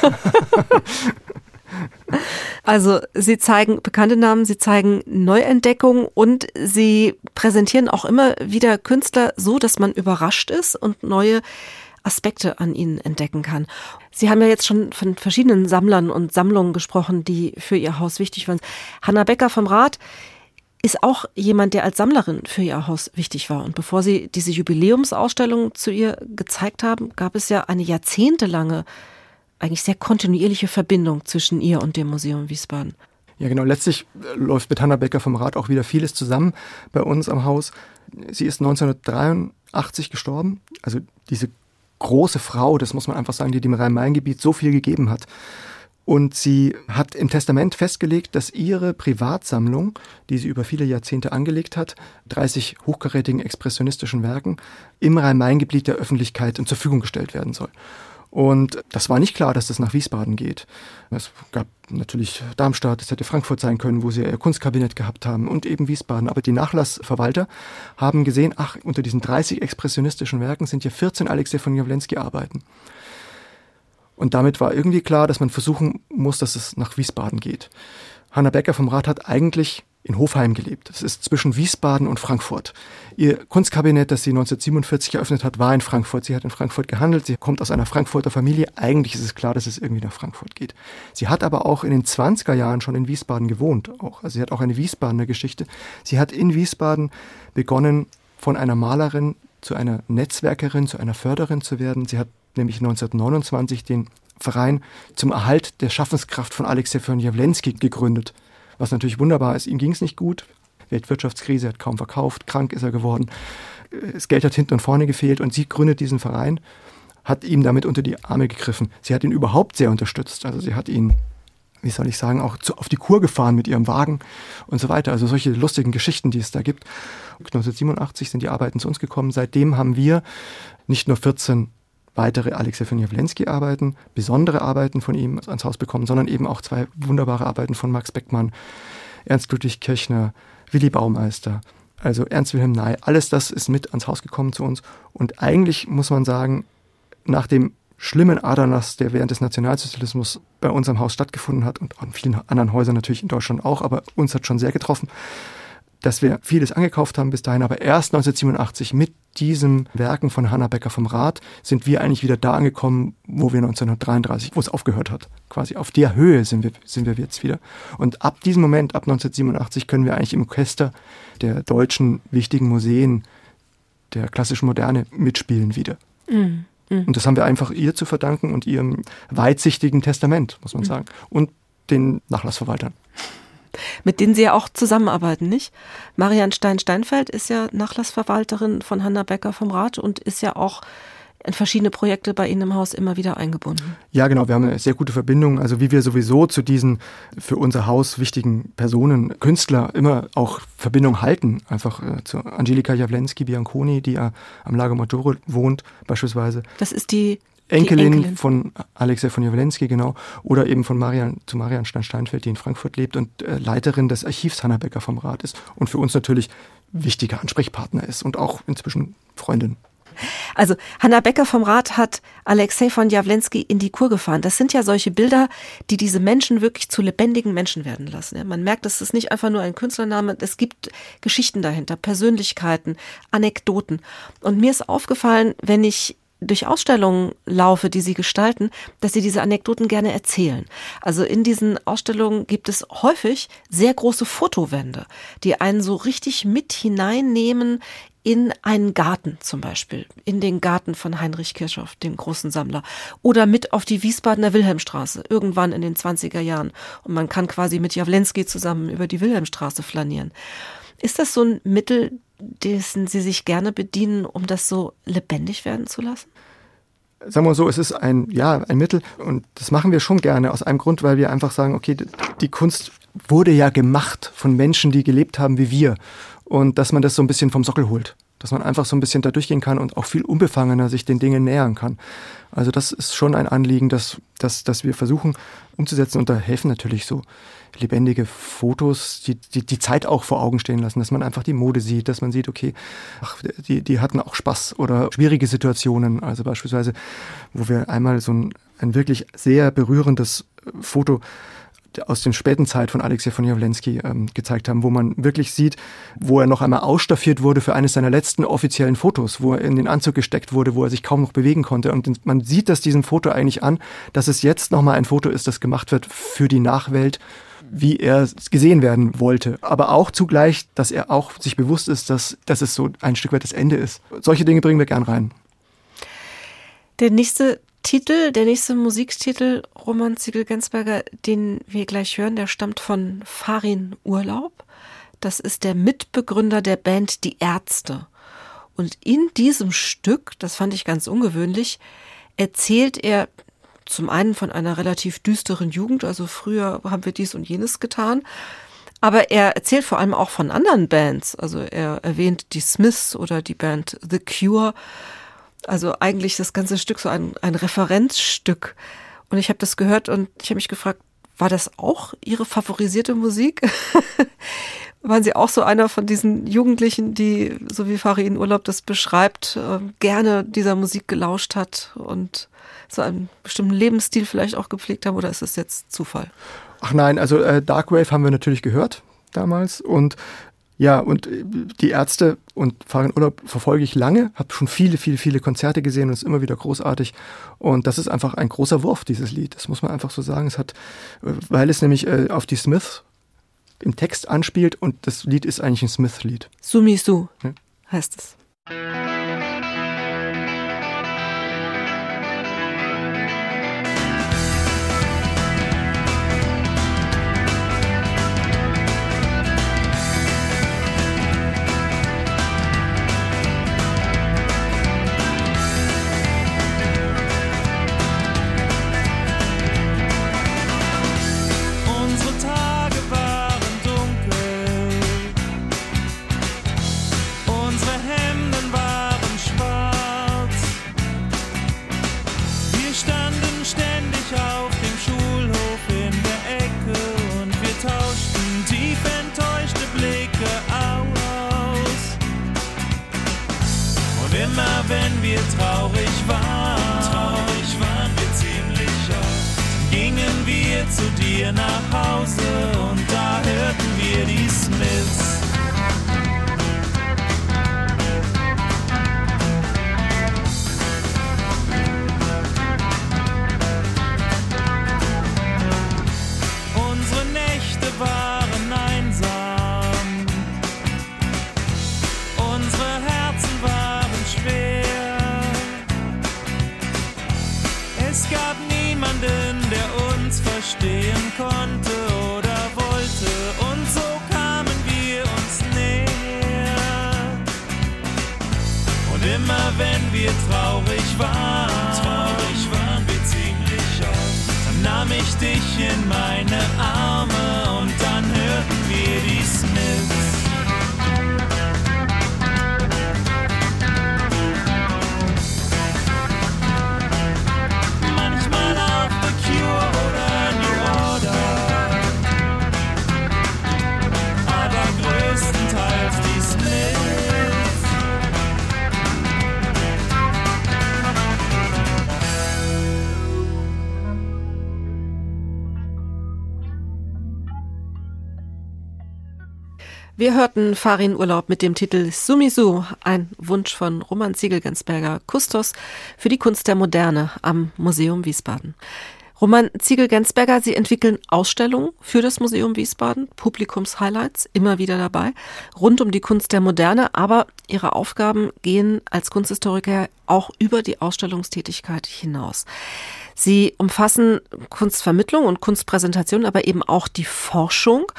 Also Sie zeigen bekannte Namen, Sie zeigen Neuentdeckungen und Sie präsentieren auch immer wieder Künstler so, dass man überrascht ist und neue Aspekte an ihnen entdecken kann. Sie haben ja jetzt schon von verschiedenen Sammlern und Sammlungen gesprochen, die für Ihr Haus wichtig waren. Hanna Becker vom Rat ist auch jemand, der als Sammlerin für ihr Haus wichtig war. Und bevor Sie diese Jubiläumsausstellung zu ihr gezeigt haben, gab es ja eine jahrzehntelange, eigentlich sehr kontinuierliche Verbindung zwischen ihr und dem Museum Wiesbaden. Ja, genau. Letztlich läuft mit Hanna Becker vom Rat auch wieder vieles zusammen bei uns am Haus. Sie ist 1983 gestorben. Also diese große Frau, das muss man einfach sagen, die dem Rhein-Main-Gebiet so viel gegeben hat. Und sie hat im Testament festgelegt, dass ihre Privatsammlung, die sie über viele Jahrzehnte angelegt hat, 30 hochkarätigen expressionistischen Werken, im Rhein-Main-Gebiet der Öffentlichkeit zur Verfügung gestellt werden soll. Und das war nicht klar, dass das nach Wiesbaden geht. Es gab natürlich Darmstadt, es hätte Frankfurt sein können, wo sie ihr Kunstkabinett gehabt haben und eben Wiesbaden. Aber die Nachlassverwalter haben gesehen, ach, unter diesen 30 expressionistischen Werken sind ja 14 Alexei von Jawlensky Arbeiten. Und damit war irgendwie klar, dass man versuchen muss, dass es nach Wiesbaden geht. Hanna Becker vom Rat hat eigentlich in Hofheim gelebt. Das ist zwischen Wiesbaden und Frankfurt. Ihr Kunstkabinett, das sie 1947 eröffnet hat, war in Frankfurt. Sie hat in Frankfurt gehandelt. Sie kommt aus einer Frankfurter Familie. Eigentlich ist es klar, dass es irgendwie nach Frankfurt geht. Sie hat aber auch in den 20er Jahren schon in Wiesbaden gewohnt. Auch. Also sie hat auch eine Wiesbadener Geschichte. Sie hat in Wiesbaden begonnen, von einer Malerin zu einer Netzwerkerin, zu einer Förderin zu werden. Sie hat nämlich 1929 den Verein zum Erhalt der Schaffenskraft von Alexei Jawlensky gegründet. Was natürlich wunderbar ist, ihm ging es nicht gut. Weltwirtschaftskrise, hat kaum verkauft, krank ist er geworden. Das Geld hat hinten und vorne gefehlt und sie gründet diesen Verein, hat ihm damit unter die Arme gegriffen. Sie hat ihn überhaupt sehr unterstützt. Also sie hat ihn, wie soll ich sagen, auch zu, auf die Kur gefahren mit ihrem Wagen und so weiter. Also solche lustigen Geschichten, die es da gibt. 1987 sind die Arbeiten zu uns gekommen. Seitdem haben wir nicht nur 14 weitere Alexei von Jawlensky-Arbeiten, besondere Arbeiten von ihm ans Haus bekommen, sondern eben auch zwei wunderbare Arbeiten von Max Beckmann, Ernst Ludwig Kirchner, Willi Baumeister, also Ernst Wilhelm Ney. Alles das ist mit ans Haus gekommen zu uns. Und eigentlich muss man sagen, nach dem schlimmen Aderlass, der während des Nationalsozialismus bei uns am Haus stattgefunden hat und an vielen anderen Häusern natürlich in Deutschland auch, aber uns hat schon sehr getroffen, dass wir vieles angekauft haben bis dahin, aber erst 1987 mit diesen Werken von Hanna Becker vom Rat sind wir eigentlich wieder da angekommen, wo wir 1933, wo es aufgehört hat. Quasi auf der Höhe sind wir, sind wir jetzt wieder. Und ab diesem Moment, ab 1987, können wir eigentlich im Orchester der deutschen wichtigen Museen der klassischen Moderne mitspielen wieder. Mhm. Mhm. Und das haben wir einfach ihr zu verdanken und ihrem weitsichtigen Testament, muss man mhm. sagen. Und den Nachlassverwaltern mit denen Sie ja auch zusammenarbeiten, nicht? Marian Stein-Steinfeld ist ja Nachlassverwalterin von Hanna Becker vom Rat und ist ja auch in verschiedene Projekte bei Ihnen im Haus immer wieder eingebunden. Ja, genau. Wir haben eine sehr gute Verbindung. Also wie wir sowieso zu diesen für unser Haus wichtigen Personen, Künstler, immer auch Verbindung halten. Einfach äh, zu Angelika Jawlensky Bianconi, die ja am Lago Maggiore wohnt, beispielsweise. Das ist die Enkelin, Enkelin, von Alexei von Jawlensky, genau, oder eben von Marian, zu Marian Stein-Steinfeld, die in Frankfurt lebt und äh, Leiterin des Archivs Hanna Becker vom Rat ist und für uns natürlich wichtiger Ansprechpartner ist und auch inzwischen Freundin. Also Hanna Becker vom Rat hat Alexei von Jawlensky in die Kur gefahren. Das sind ja solche Bilder, die diese Menschen wirklich zu lebendigen Menschen werden lassen. man merkt, es ist nicht einfach nur ein Künstlername, es gibt Geschichten dahinter, Persönlichkeiten, Anekdoten. Und mir ist aufgefallen, wenn ich durch Ausstellungen laufe, die sie gestalten, dass sie diese Anekdoten gerne erzählen. Also in diesen Ausstellungen gibt es häufig sehr große Fotowände, die einen so richtig mit hineinnehmen in einen Garten zum Beispiel, in den Garten von Heinrich Kirchhoff, dem großen Sammler, oder mit auf die Wiesbadener Wilhelmstraße, irgendwann in den 20er Jahren. Und man kann quasi mit Jawlensky zusammen über die Wilhelmstraße flanieren. Ist das so ein Mittel, dessen Sie sich gerne bedienen, um das so lebendig werden zu lassen? sagen wir so, es ist ein, ja, ein Mittel und das machen wir schon gerne aus einem Grund, weil wir einfach sagen, okay, die Kunst wurde ja gemacht von Menschen, die gelebt haben wie wir und dass man das so ein bisschen vom Sockel holt, dass man einfach so ein bisschen da durchgehen kann und auch viel unbefangener sich den Dingen nähern kann. Also das ist schon ein Anliegen, das, das, das wir versuchen umzusetzen und da helfen natürlich so lebendige Fotos, die, die die Zeit auch vor Augen stehen lassen, dass man einfach die Mode sieht, dass man sieht, okay, ach, die, die hatten auch Spaß oder schwierige Situationen. Also beispielsweise, wo wir einmal so ein, ein wirklich sehr berührendes Foto aus dem späten Zeit von Alexei von Jawlensky ähm, gezeigt haben, wo man wirklich sieht, wo er noch einmal ausstaffiert wurde für eines seiner letzten offiziellen Fotos, wo er in den Anzug gesteckt wurde, wo er sich kaum noch bewegen konnte. Und man sieht das diesem Foto eigentlich an, dass es jetzt nochmal ein Foto ist, das gemacht wird für die Nachwelt, wie er gesehen werden wollte. Aber auch zugleich, dass er auch sich bewusst ist, dass, dass es so ein Stück weit das Ende ist. Solche Dinge bringen wir gern rein. Der nächste Titel, der nächste Musiktitel, Roman Ziegel-Gensberger, den wir gleich hören, der stammt von Farin Urlaub. Das ist der Mitbegründer der Band Die Ärzte. Und in diesem Stück, das fand ich ganz ungewöhnlich, erzählt er zum einen von einer relativ düsteren Jugend, also früher haben wir dies und jenes getan, aber er erzählt vor allem auch von anderen Bands. Also er erwähnt die Smiths oder die Band The Cure also eigentlich das ganze Stück so ein, ein Referenzstück. Und ich habe das gehört und ich habe mich gefragt, war das auch Ihre favorisierte Musik? Waren Sie auch so einer von diesen Jugendlichen, die, so wie Farin Urlaub das beschreibt, ähm, gerne dieser Musik gelauscht hat und so einen bestimmten Lebensstil vielleicht auch gepflegt haben? Oder ist es jetzt Zufall? Ach nein, also äh, Darkwave haben wir natürlich gehört damals und ja, und äh, die Ärzte und Fahren Urlaub verfolge ich lange, habe schon viele, viele, viele Konzerte gesehen und es ist immer wieder großartig. Und das ist einfach ein großer Wurf, dieses Lied. Das muss man einfach so sagen. Es hat, äh, weil es nämlich äh, auf die Smiths im Text anspielt und das Lied ist eigentlich ein Smith-Lied. Sumi Su ja. heißt es. traurig Wir hörten Farin Urlaub mit dem Titel Sumisu, ein Wunsch von Roman Ziegel-Gensberger Kustos für die Kunst der Moderne am Museum Wiesbaden. Roman Ziegel-Gensberger, Sie entwickeln Ausstellungen für das Museum Wiesbaden, Publikumshighlights immer wieder dabei, rund um die Kunst der Moderne, aber Ihre Aufgaben gehen als Kunsthistoriker auch über die Ausstellungstätigkeit hinaus. Sie umfassen Kunstvermittlung und Kunstpräsentation, aber eben auch die Forschung.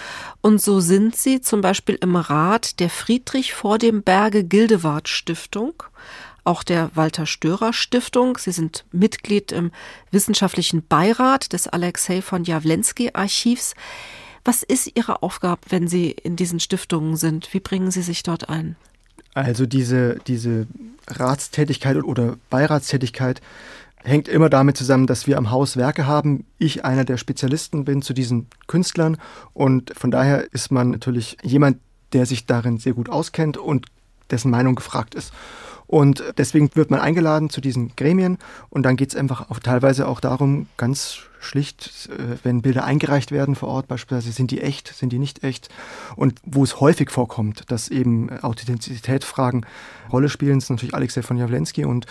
Und so sind Sie zum Beispiel im Rat der Friedrich vor dem Berge Gildewart Stiftung auch der Walter Störer Stiftung. Sie sind Mitglied im wissenschaftlichen Beirat des Alexei von Jawlensky Archivs. Was ist Ihre Aufgabe, wenn Sie in diesen Stiftungen sind? Wie bringen Sie sich dort ein? Also diese, diese Ratstätigkeit oder Beiratstätigkeit hängt immer damit zusammen, dass wir am Haus Werke haben. Ich einer der Spezialisten bin zu diesen Künstlern und von daher ist man natürlich jemand, der sich darin sehr gut auskennt und dessen Meinung gefragt ist. Und deswegen wird man eingeladen zu diesen Gremien und dann geht es einfach auch teilweise auch darum, ganz schlicht, äh, wenn Bilder eingereicht werden vor Ort, beispielsweise sind die echt, sind die nicht echt. Und wo es häufig vorkommt, dass eben Authentizitätsfragen Rolle spielen, ist natürlich Alexei von Jawlensky. Und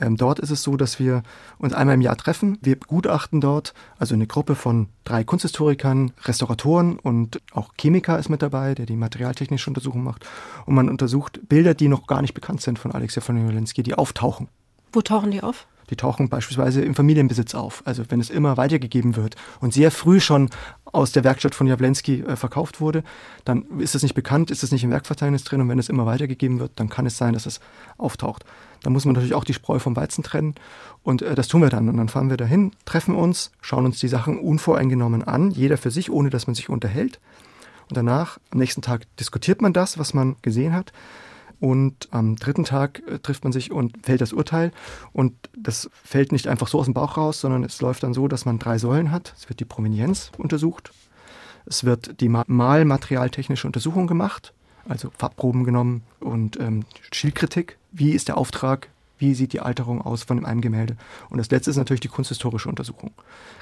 ähm, dort ist es so, dass wir uns einmal im Jahr treffen. Wir begutachten dort, also eine Gruppe von drei Kunsthistorikern, Restauratoren und auch Chemiker ist mit dabei, der die materialtechnische Untersuchung macht. Und man untersucht Bilder, die noch gar nicht bekannt sind von Alexei von Jawlensky, die auftauchen. Wo tauchen die auf? Die tauchen beispielsweise im Familienbesitz auf, also wenn es immer weitergegeben wird und sehr früh schon aus der Werkstatt von Jawlensky äh, verkauft wurde, dann ist es nicht bekannt, ist es nicht im Werkverzeichnis drin und wenn es immer weitergegeben wird, dann kann es sein, dass es auftaucht. Da muss man natürlich auch die Spreu vom Weizen trennen und äh, das tun wir dann und dann fahren wir dahin, treffen uns, schauen uns die Sachen unvoreingenommen an, jeder für sich, ohne dass man sich unterhält und danach, am nächsten Tag diskutiert man das, was man gesehen hat und am dritten Tag äh, trifft man sich und fällt das Urteil. Und das fällt nicht einfach so aus dem Bauch raus, sondern es läuft dann so, dass man drei Säulen hat. Es wird die Provenienz untersucht. Es wird die malmaterialtechnische Untersuchung gemacht, also Farbproben genommen und ähm, Stilkritik. Wie ist der Auftrag? Wie sieht die Alterung aus von einem Gemälde? Und das letzte ist natürlich die kunsthistorische Untersuchung.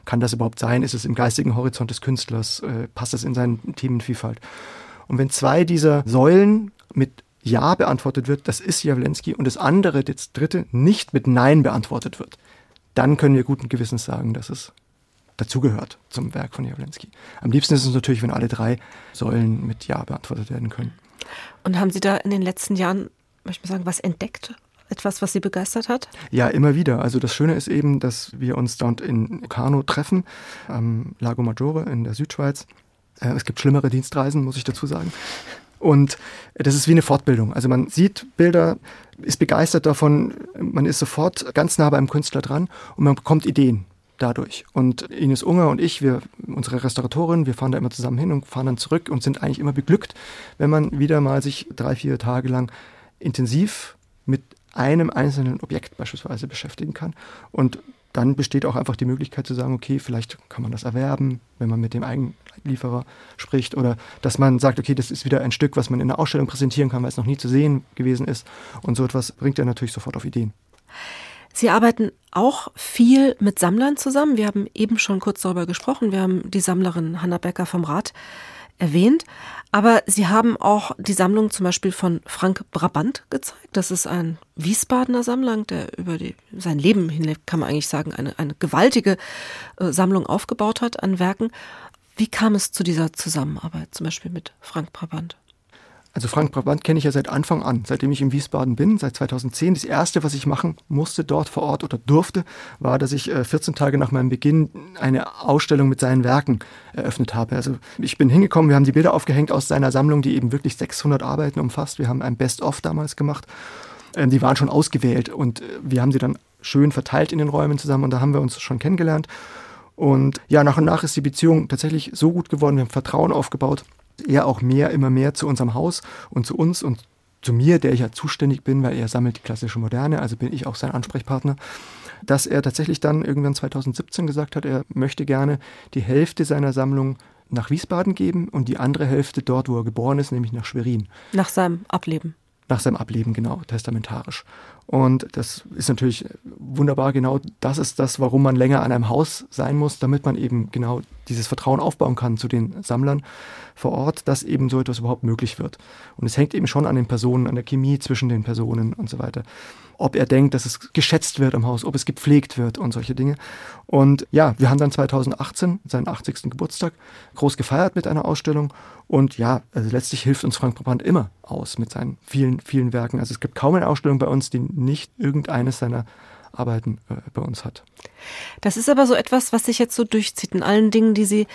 Kann das überhaupt sein? Ist es im geistigen Horizont des Künstlers? Äh, passt es in seine Themenvielfalt? Und wenn zwei dieser Säulen mit ja beantwortet wird, das ist Jawlensky, und das andere, das dritte, nicht mit Nein beantwortet wird, dann können wir guten Gewissens sagen, dass es dazugehört zum Werk von Jawlensky. Am liebsten ist es natürlich, wenn alle drei Säulen mit Ja beantwortet werden können. Und haben Sie da in den letzten Jahren, möchte ich mal sagen, was entdeckt? Etwas, was Sie begeistert hat? Ja, immer wieder. Also das Schöne ist eben, dass wir uns dort in Kano treffen, am Lago Maggiore in der Südschweiz. Äh, es gibt schlimmere Dienstreisen, muss ich dazu sagen. Und das ist wie eine Fortbildung. Also man sieht Bilder, ist begeistert davon, man ist sofort ganz nah beim Künstler dran und man bekommt Ideen dadurch. Und Ines Unger und ich, wir, unsere Restauratorin, wir fahren da immer zusammen hin und fahren dann zurück und sind eigentlich immer beglückt, wenn man wieder mal sich drei, vier Tage lang intensiv mit einem einzelnen Objekt beispielsweise beschäftigen kann. Und dann besteht auch einfach die Möglichkeit zu sagen, okay, vielleicht kann man das erwerben, wenn man mit dem Eigenlieferer spricht oder dass man sagt, okay, das ist wieder ein Stück, was man in der Ausstellung präsentieren kann, weil es noch nie zu sehen gewesen ist und so etwas bringt er natürlich sofort auf Ideen. Sie arbeiten auch viel mit Sammlern zusammen. Wir haben eben schon kurz darüber gesprochen. Wir haben die Sammlerin Hanna Becker vom Rat erwähnt. Aber Sie haben auch die Sammlung zum Beispiel von Frank Brabant gezeigt. Das ist ein Wiesbadener Sammler, der über die, sein Leben hinweg, kann man eigentlich sagen, eine, eine gewaltige äh, Sammlung aufgebaut hat an Werken. Wie kam es zu dieser Zusammenarbeit, zum Beispiel mit Frank Brabant? Also Frank Brabant kenne ich ja seit Anfang an, seitdem ich in Wiesbaden bin, seit 2010. Das erste, was ich machen musste dort vor Ort oder durfte, war, dass ich 14 äh, Tage nach meinem Beginn eine Ausstellung mit seinen Werken eröffnet habe. Also ich bin hingekommen, wir haben die Bilder aufgehängt aus seiner Sammlung, die eben wirklich 600 Arbeiten umfasst. Wir haben ein Best-of damals gemacht. Ähm, die waren schon ausgewählt und äh, wir haben sie dann schön verteilt in den Räumen zusammen und da haben wir uns schon kennengelernt. Und ja, nach und nach ist die Beziehung tatsächlich so gut geworden, wir haben Vertrauen aufgebaut er auch mehr, immer mehr zu unserem Haus und zu uns und zu mir, der ich ja zuständig bin, weil er sammelt die klassische Moderne, also bin ich auch sein Ansprechpartner, dass er tatsächlich dann irgendwann 2017 gesagt hat, er möchte gerne die Hälfte seiner Sammlung nach Wiesbaden geben und die andere Hälfte dort, wo er geboren ist, nämlich nach Schwerin. Nach seinem Ableben. Nach seinem Ableben, genau, testamentarisch. Und das ist natürlich wunderbar. Genau das ist das, warum man länger an einem Haus sein muss, damit man eben genau dieses Vertrauen aufbauen kann zu den Sammlern vor Ort, dass eben so etwas überhaupt möglich wird. Und es hängt eben schon an den Personen, an der Chemie zwischen den Personen und so weiter. Ob er denkt, dass es geschätzt wird im Haus, ob es gepflegt wird und solche Dinge. Und ja, wir haben dann 2018 seinen 80. Geburtstag groß gefeiert mit einer Ausstellung. Und ja, also letztlich hilft uns Frank Brabant immer aus mit seinen vielen, vielen Werken. Also es gibt kaum eine Ausstellung bei uns, die nicht irgendeines seiner Arbeiten äh, bei uns hat. Das ist aber so etwas, was sich jetzt so durchzieht in allen Dingen, die Sie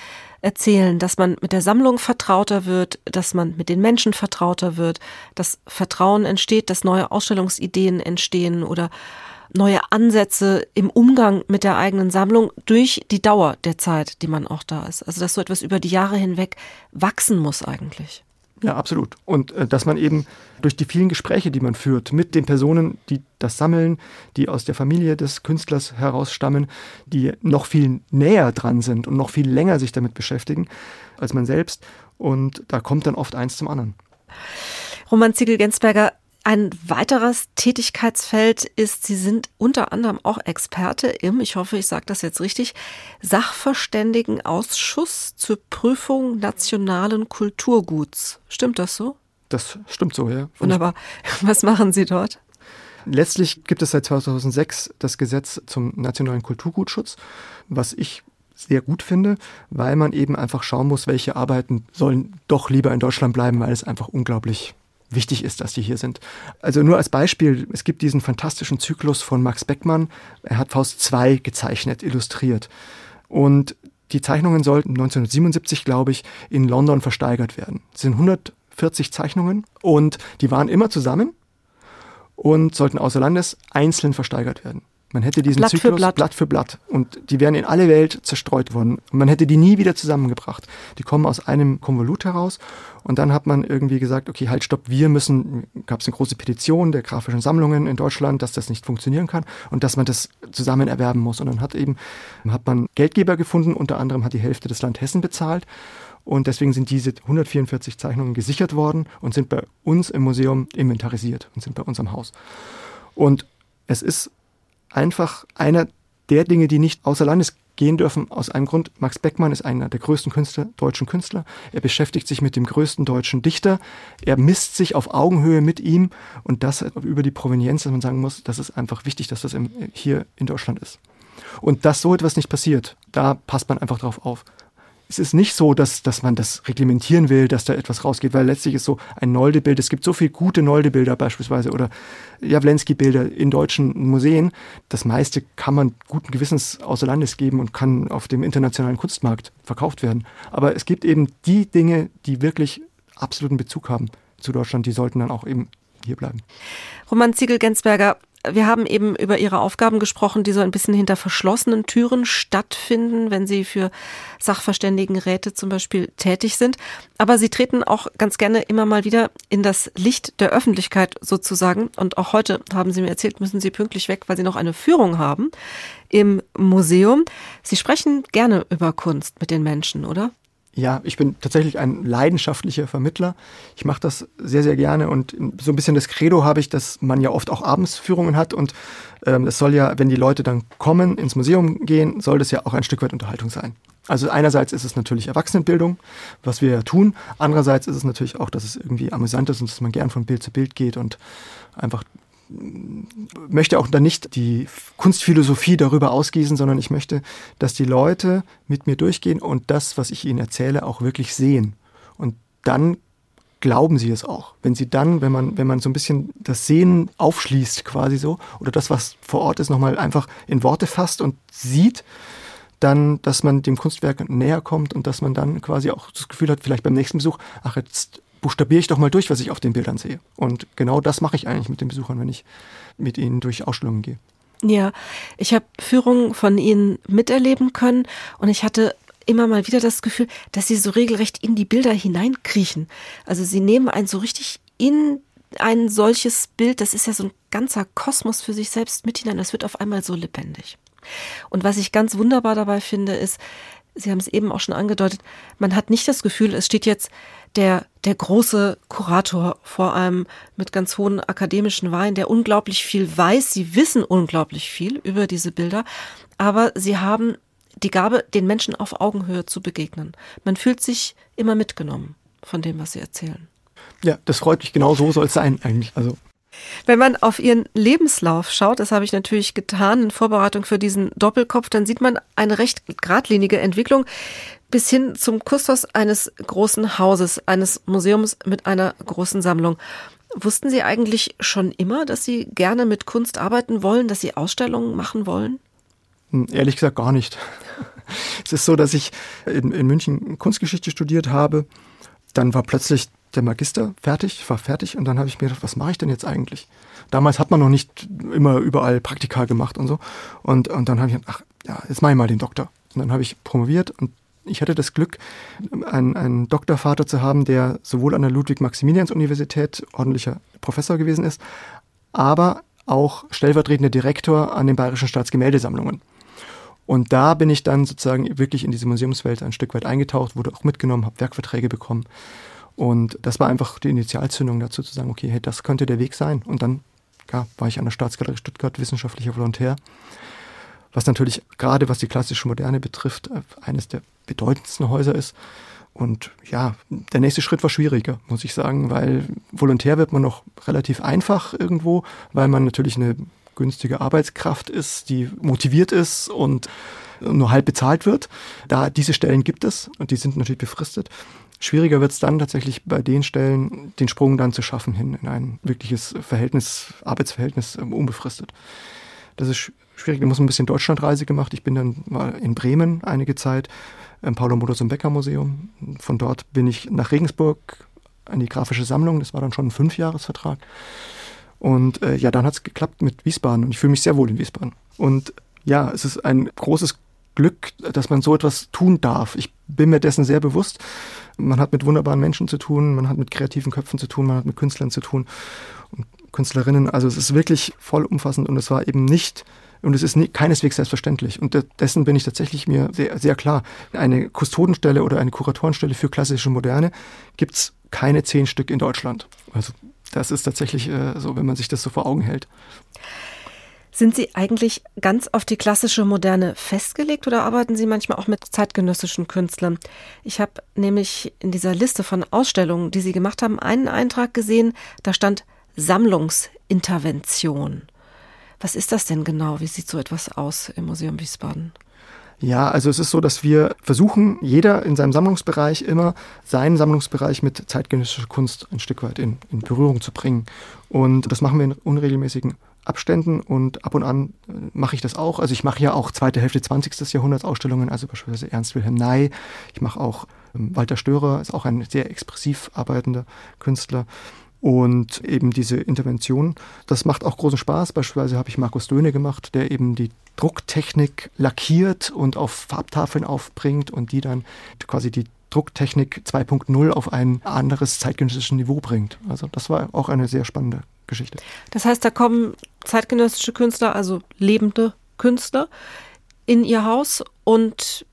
erzählen, dass man mit der Sammlung vertrauter wird, dass man mit den Menschen vertrauter wird, dass Vertrauen entsteht, dass neue Ausstellungsideen entstehen oder neue Ansätze im Umgang mit der eigenen Sammlung durch die Dauer der Zeit, die man auch da ist. Also dass so etwas über die Jahre hinweg wachsen muss eigentlich. Ja, absolut. Und äh, dass man eben durch die vielen Gespräche, die man führt mit den Personen, die das sammeln, die aus der Familie des Künstlers herausstammen, die noch viel näher dran sind und noch viel länger sich damit beschäftigen als man selbst. Und da kommt dann oft eins zum anderen. Roman Ziegel-Gensberger, ein weiteres Tätigkeitsfeld ist, Sie sind unter anderem auch Experte im, ich hoffe, ich sage das jetzt richtig, Sachverständigenausschuss zur Prüfung nationalen Kulturguts. Stimmt das so? Das stimmt so, ja. Wunderbar. Was machen Sie dort? Letztlich gibt es seit 2006 das Gesetz zum nationalen Kulturgutschutz, was ich sehr gut finde, weil man eben einfach schauen muss, welche Arbeiten sollen doch lieber in Deutschland bleiben, weil es einfach unglaublich wichtig ist, dass die hier sind. Also nur als Beispiel, es gibt diesen fantastischen Zyklus von Max Beckmann. Er hat Faust 2 gezeichnet, illustriert. Und die Zeichnungen sollten 1977, glaube ich, in London versteigert werden. Es sind 140 Zeichnungen und die waren immer zusammen und sollten außer Landes einzeln versteigert werden. Man hätte diesen Blatt Zyklus für Blatt. Blatt für Blatt und die wären in alle Welt zerstreut worden. Und man hätte die nie wieder zusammengebracht. Die kommen aus einem Konvolut heraus und dann hat man irgendwie gesagt, okay, halt stopp, wir müssen, gab es eine große Petition der grafischen Sammlungen in Deutschland, dass das nicht funktionieren kann und dass man das zusammen erwerben muss. Und dann hat eben, hat man Geldgeber gefunden, unter anderem hat die Hälfte des Land Hessen bezahlt. Und deswegen sind diese 144 Zeichnungen gesichert worden und sind bei uns im Museum inventarisiert und sind bei uns am Haus. Und es ist einfach einer der Dinge, die nicht außer Landes gehen dürfen, aus einem Grund. Max Beckmann ist einer der größten Künstler, deutschen Künstler. Er beschäftigt sich mit dem größten deutschen Dichter. Er misst sich auf Augenhöhe mit ihm und das über die Provenienz, dass man sagen muss, das ist einfach wichtig, dass das im, hier in Deutschland ist. Und dass so etwas nicht passiert, da passt man einfach drauf auf es ist nicht so, dass, dass man das reglementieren will, dass da etwas rausgeht, weil letztlich ist so ein Nolde-Bild, es gibt so viele gute Nolde-Bilder beispielsweise oder Jawlensky-Bilder in deutschen Museen. Das meiste kann man guten Gewissens außer Landes geben und kann auf dem internationalen Kunstmarkt verkauft werden. Aber es gibt eben die Dinge, die wirklich absoluten Bezug haben zu Deutschland, die sollten dann auch eben hier bleiben. Roman Ziegel-Gensberger, wir haben eben über Ihre Aufgaben gesprochen, die so ein bisschen hinter verschlossenen Türen stattfinden, wenn Sie für Sachverständigenräte zum Beispiel tätig sind. Aber Sie treten auch ganz gerne immer mal wieder in das Licht der Öffentlichkeit sozusagen. Und auch heute haben Sie mir erzählt, müssen Sie pünktlich weg, weil Sie noch eine Führung haben im Museum. Sie sprechen gerne über Kunst mit den Menschen, oder? Ja, ich bin tatsächlich ein leidenschaftlicher Vermittler. Ich mache das sehr, sehr gerne und so ein bisschen das Credo habe ich, dass man ja oft auch Abendsführungen hat und ähm, es soll ja, wenn die Leute dann kommen, ins Museum gehen, soll das ja auch ein Stück weit Unterhaltung sein. Also einerseits ist es natürlich Erwachsenenbildung, was wir ja tun. Andererseits ist es natürlich auch, dass es irgendwie amüsant ist und dass man gern von Bild zu Bild geht und einfach möchte auch dann nicht die Kunstphilosophie darüber ausgießen, sondern ich möchte, dass die Leute mit mir durchgehen und das, was ich ihnen erzähle, auch wirklich sehen. Und dann glauben sie es auch. Wenn sie dann, wenn man, wenn man so ein bisschen das Sehen aufschließt, quasi so, oder das, was vor Ort ist, nochmal einfach in Worte fasst und sieht, dann, dass man dem Kunstwerk näher kommt und dass man dann quasi auch das Gefühl hat, vielleicht beim nächsten Besuch, ach, jetzt buchstabiere ich doch mal durch, was ich auf den Bildern sehe. Und genau das mache ich eigentlich mit den Besuchern, wenn ich mit ihnen durch Ausstellungen gehe. Ja, ich habe Führungen von Ihnen miterleben können und ich hatte immer mal wieder das Gefühl, dass Sie so regelrecht in die Bilder hineinkriechen. Also Sie nehmen einen so richtig in ein solches Bild, das ist ja so ein ganzer Kosmos für sich selbst mit hinein. Das wird auf einmal so lebendig. Und was ich ganz wunderbar dabei finde, ist, Sie haben es eben auch schon angedeutet, man hat nicht das Gefühl, es steht jetzt der, der große Kurator vor einem mit ganz hohen akademischen Wein, der unglaublich viel weiß. Sie wissen unglaublich viel über diese Bilder, aber sie haben die Gabe, den Menschen auf Augenhöhe zu begegnen. Man fühlt sich immer mitgenommen von dem, was sie erzählen. Ja, das freut mich. Genau so soll es sein eigentlich. Also wenn man auf ihren Lebenslauf schaut, das habe ich natürlich getan in Vorbereitung für diesen Doppelkopf, dann sieht man eine recht geradlinige Entwicklung bis hin zum Kustos eines großen Hauses, eines Museums mit einer großen Sammlung. Wussten Sie eigentlich schon immer, dass Sie gerne mit Kunst arbeiten wollen, dass Sie Ausstellungen machen wollen? Hm, ehrlich gesagt gar nicht. Es ist so, dass ich in, in München Kunstgeschichte studiert habe. Dann war plötzlich der Magister fertig, war fertig und dann habe ich mir gedacht, was mache ich denn jetzt eigentlich? Damals hat man noch nicht immer überall Praktika gemacht und so. Und, und dann habe ich gedacht, ach ja, jetzt mache ich mal den Doktor. Und dann habe ich promoviert und ich hatte das Glück, einen, einen Doktorvater zu haben, der sowohl an der Ludwig-Maximilians-Universität ordentlicher Professor gewesen ist, aber auch stellvertretender Direktor an den Bayerischen Staatsgemäldesammlungen. Und da bin ich dann sozusagen wirklich in diese Museumswelt ein Stück weit eingetaucht, wurde auch mitgenommen, habe Werkverträge bekommen. Und das war einfach die Initialzündung dazu zu sagen, okay, hey, das könnte der Weg sein. Und dann ja, war ich an der Staatsgalerie Stuttgart wissenschaftlicher Volontär was natürlich gerade was die klassische Moderne betrifft, äh, eines der bedeutendsten Häuser ist. Und ja, der nächste Schritt war schwieriger, muss ich sagen, weil Volontär wird man noch relativ einfach irgendwo, weil man natürlich eine günstige Arbeitskraft ist, die motiviert ist und nur halb bezahlt wird. Da diese Stellen gibt es und die sind natürlich befristet. Schwieriger wird es dann tatsächlich bei den Stellen, den Sprung dann zu schaffen hin in ein wirkliches Verhältnis, Arbeitsverhältnis ähm, unbefristet. Das ist schwierig. Da muss ein bisschen Deutschlandreise gemacht. Ich bin dann mal in Bremen einige Zeit im Paulo Modus und Becker Museum. Von dort bin ich nach Regensburg an die grafische Sammlung. Das war dann schon ein Fünfjahresvertrag. Und äh, ja, dann hat es geklappt mit Wiesbaden und ich fühle mich sehr wohl in Wiesbaden. Und ja, es ist ein großes Glück, dass man so etwas tun darf. Ich bin mir dessen sehr bewusst. Man hat mit wunderbaren Menschen zu tun, man hat mit kreativen Köpfen zu tun, man hat mit Künstlern zu tun und Künstlerinnen. Also es ist wirklich vollumfassend und es war eben nicht und es ist keineswegs selbstverständlich. Und dessen bin ich tatsächlich mir sehr, sehr klar. Eine Kustodenstelle oder eine Kuratorenstelle für klassische Moderne gibt es keine zehn Stück in Deutschland. Also das ist tatsächlich äh, so, wenn man sich das so vor Augen hält. Sind Sie eigentlich ganz auf die klassische Moderne festgelegt oder arbeiten Sie manchmal auch mit zeitgenössischen Künstlern? Ich habe nämlich in dieser Liste von Ausstellungen, die Sie gemacht haben, einen Eintrag gesehen, da stand Sammlungsintervention. Was ist das denn genau? Wie sieht so etwas aus im Museum Wiesbaden? Ja, also es ist so, dass wir versuchen, jeder in seinem Sammlungsbereich immer seinen Sammlungsbereich mit zeitgenössischer Kunst ein Stück weit in, in Berührung zu bringen. Und das machen wir in unregelmäßigen Abständen und ab und an äh, mache ich das auch. Also ich mache ja auch zweite Hälfte 20. Jahrhunderts Ausstellungen, also beispielsweise Ernst Wilhelm Ney. Ich mache auch ähm, Walter Störer, ist auch ein sehr expressiv arbeitender Künstler und eben diese Intervention. Das macht auch großen Spaß. Beispielsweise habe ich Markus Döhne gemacht, der eben die Drucktechnik lackiert und auf Farbtafeln aufbringt und die dann quasi die Drucktechnik 2.0 auf ein anderes zeitgenössisches Niveau bringt. Also das war auch eine sehr spannende Geschichte. Das heißt, da kommen zeitgenössische Künstler, also lebende Künstler, in ihr Haus und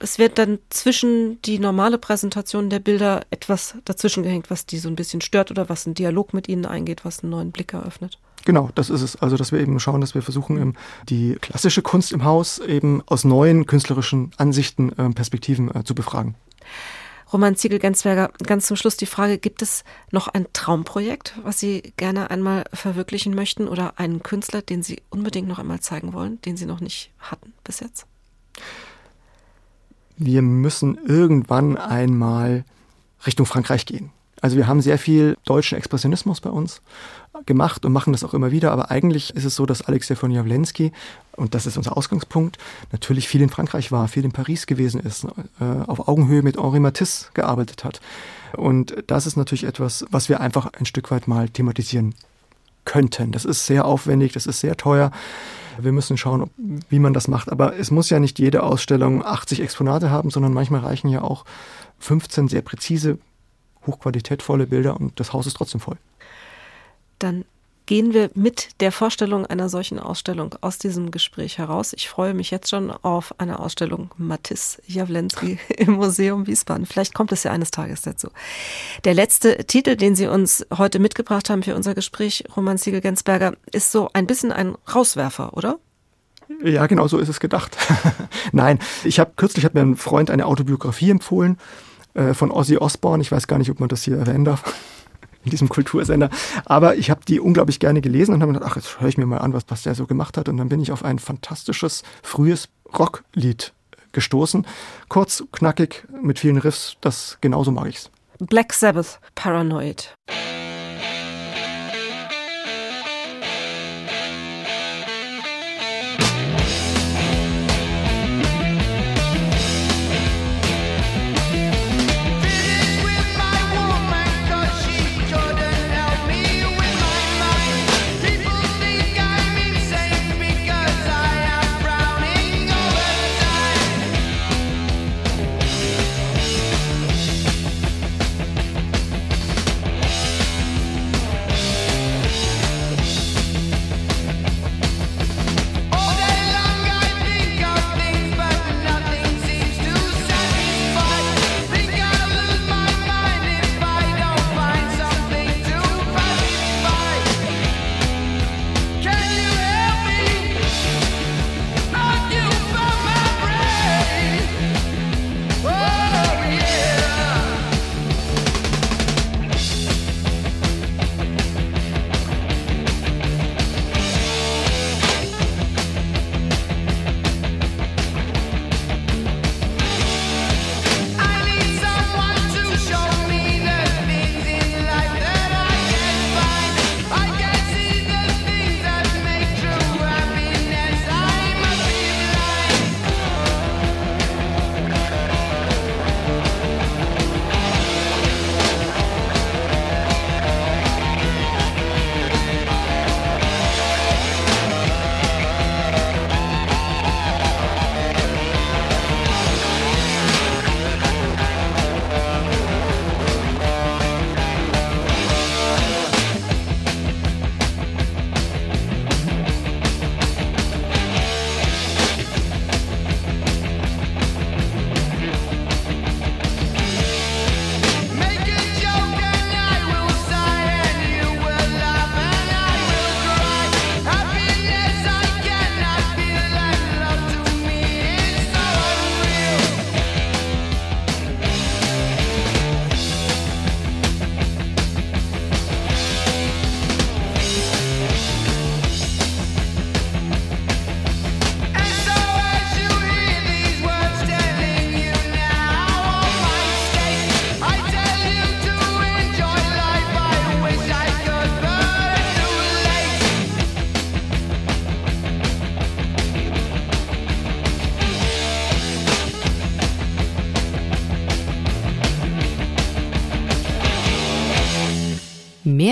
es wird dann zwischen die normale Präsentation der Bilder etwas dazwischen gehängt, was die so ein bisschen stört oder was einen Dialog mit ihnen eingeht, was einen neuen Blick eröffnet. Genau, das ist es. Also, dass wir eben schauen, dass wir versuchen, die klassische Kunst im Haus eben aus neuen künstlerischen Ansichten, äh, Perspektiven äh, zu befragen. Roman Ziegel-Gensberger, ganz zum Schluss die Frage, gibt es noch ein Traumprojekt, was Sie gerne einmal verwirklichen möchten oder einen Künstler, den Sie unbedingt noch einmal zeigen wollen, den Sie noch nicht hatten bis jetzt? wir müssen irgendwann einmal Richtung Frankreich gehen. Also wir haben sehr viel deutschen Expressionismus bei uns gemacht und machen das auch immer wieder, aber eigentlich ist es so, dass Alexei von Jawlensky, und das ist unser Ausgangspunkt, natürlich viel in Frankreich war, viel in Paris gewesen ist, äh, auf Augenhöhe mit Henri Matisse gearbeitet hat. Und das ist natürlich etwas, was wir einfach ein Stück weit mal thematisieren könnten. Das ist sehr aufwendig, das ist sehr teuer. Wir müssen schauen, wie man das macht. Aber es muss ja nicht jede Ausstellung 80 Exponate haben, sondern manchmal reichen ja auch 15 sehr präzise, hochqualitätvolle Bilder und das Haus ist trotzdem voll. Dann gehen wir mit der Vorstellung einer solchen Ausstellung aus diesem Gespräch heraus. Ich freue mich jetzt schon auf eine Ausstellung Matisse Jawlensky im Museum Wiesbaden. Vielleicht kommt es ja eines Tages dazu. Der letzte Titel, den Sie uns heute mitgebracht haben für unser Gespräch, Roman Siegel-Gensberger, ist so ein bisschen ein Rauswerfer, oder? Ja, genau so ist es gedacht. Nein, ich habe kürzlich hat mir ein Freund eine Autobiografie empfohlen äh, von Ozzy Osbourne. Ich weiß gar nicht, ob man das hier erwähnen darf in diesem Kultursender. Aber ich habe die unglaublich gerne gelesen und habe gedacht, ach, jetzt höre ich mir mal an, was, was der so gemacht hat. Und dann bin ich auf ein fantastisches, frühes Rocklied gestoßen. Kurz, knackig, mit vielen Riffs, das genauso mag ich's. Black Sabbath, Paranoid.